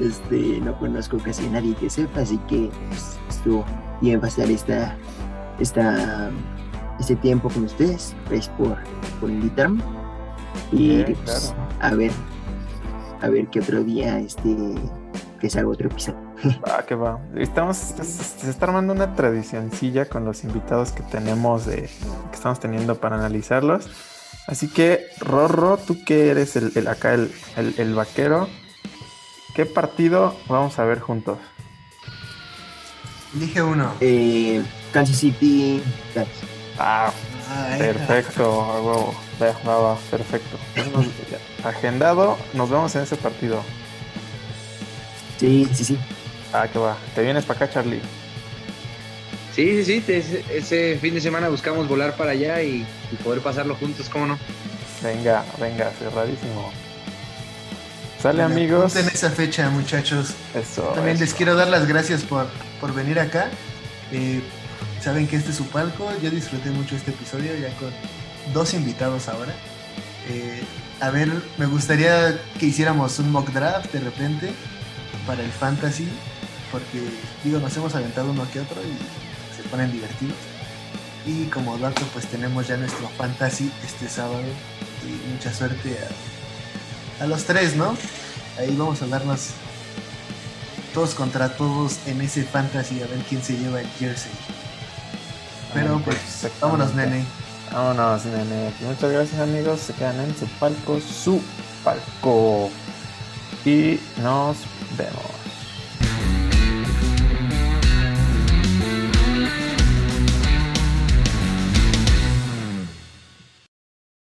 S4: Este, no conozco casi a nadie que sepa, así que pues, estuvo bien pasar esta, esta, este tiempo con ustedes. Gracias por, por invitarme. Y pues, a ver, a ver qué otro día este que salga otro episodio.
S1: Va, que va. Estamos, se está armando una tradicioncilla con los invitados que tenemos, de, que estamos teniendo para analizarlos. Así que, Rorro, tú que eres el, el acá el, el, el, vaquero, ¿Qué partido vamos a ver juntos?
S2: Dije uno.
S4: Eh, Kansas City.
S1: Ah, perfecto, a huevo. Va, va, perfecto. Agendado, nos vemos en ese partido.
S4: Sí, sí, sí.
S1: Ah, que va. ¿Te vienes para acá, Charlie?
S3: Sí, sí, sí. Ese fin de semana buscamos volar para allá y, y poder pasarlo juntos, ¿cómo no?
S1: Venga, venga, cerradísimo. Sale amigos.
S2: En esa fecha, muchachos. También les quiero dar las gracias por, por venir acá. Eh, saben que este es su palco. Yo disfruté mucho este episodio ya con dos invitados ahora. Eh, a ver, me gustaría que hiciéramos un mock draft de repente para el fantasy. Porque, digo, nos hemos aventado uno que otro y se ponen divertidos. Y como dato, pues tenemos ya nuestro fantasy este sábado. Y mucha suerte a a los tres, ¿no? Ahí vamos a darnos todos contra todos en ese fantasy a ver quién se lleva el jersey. Pero pues, vámonos, nene.
S1: Vámonos, nene. Muchas gracias, amigos. Se quedan en su palco, su palco. y nos vemos.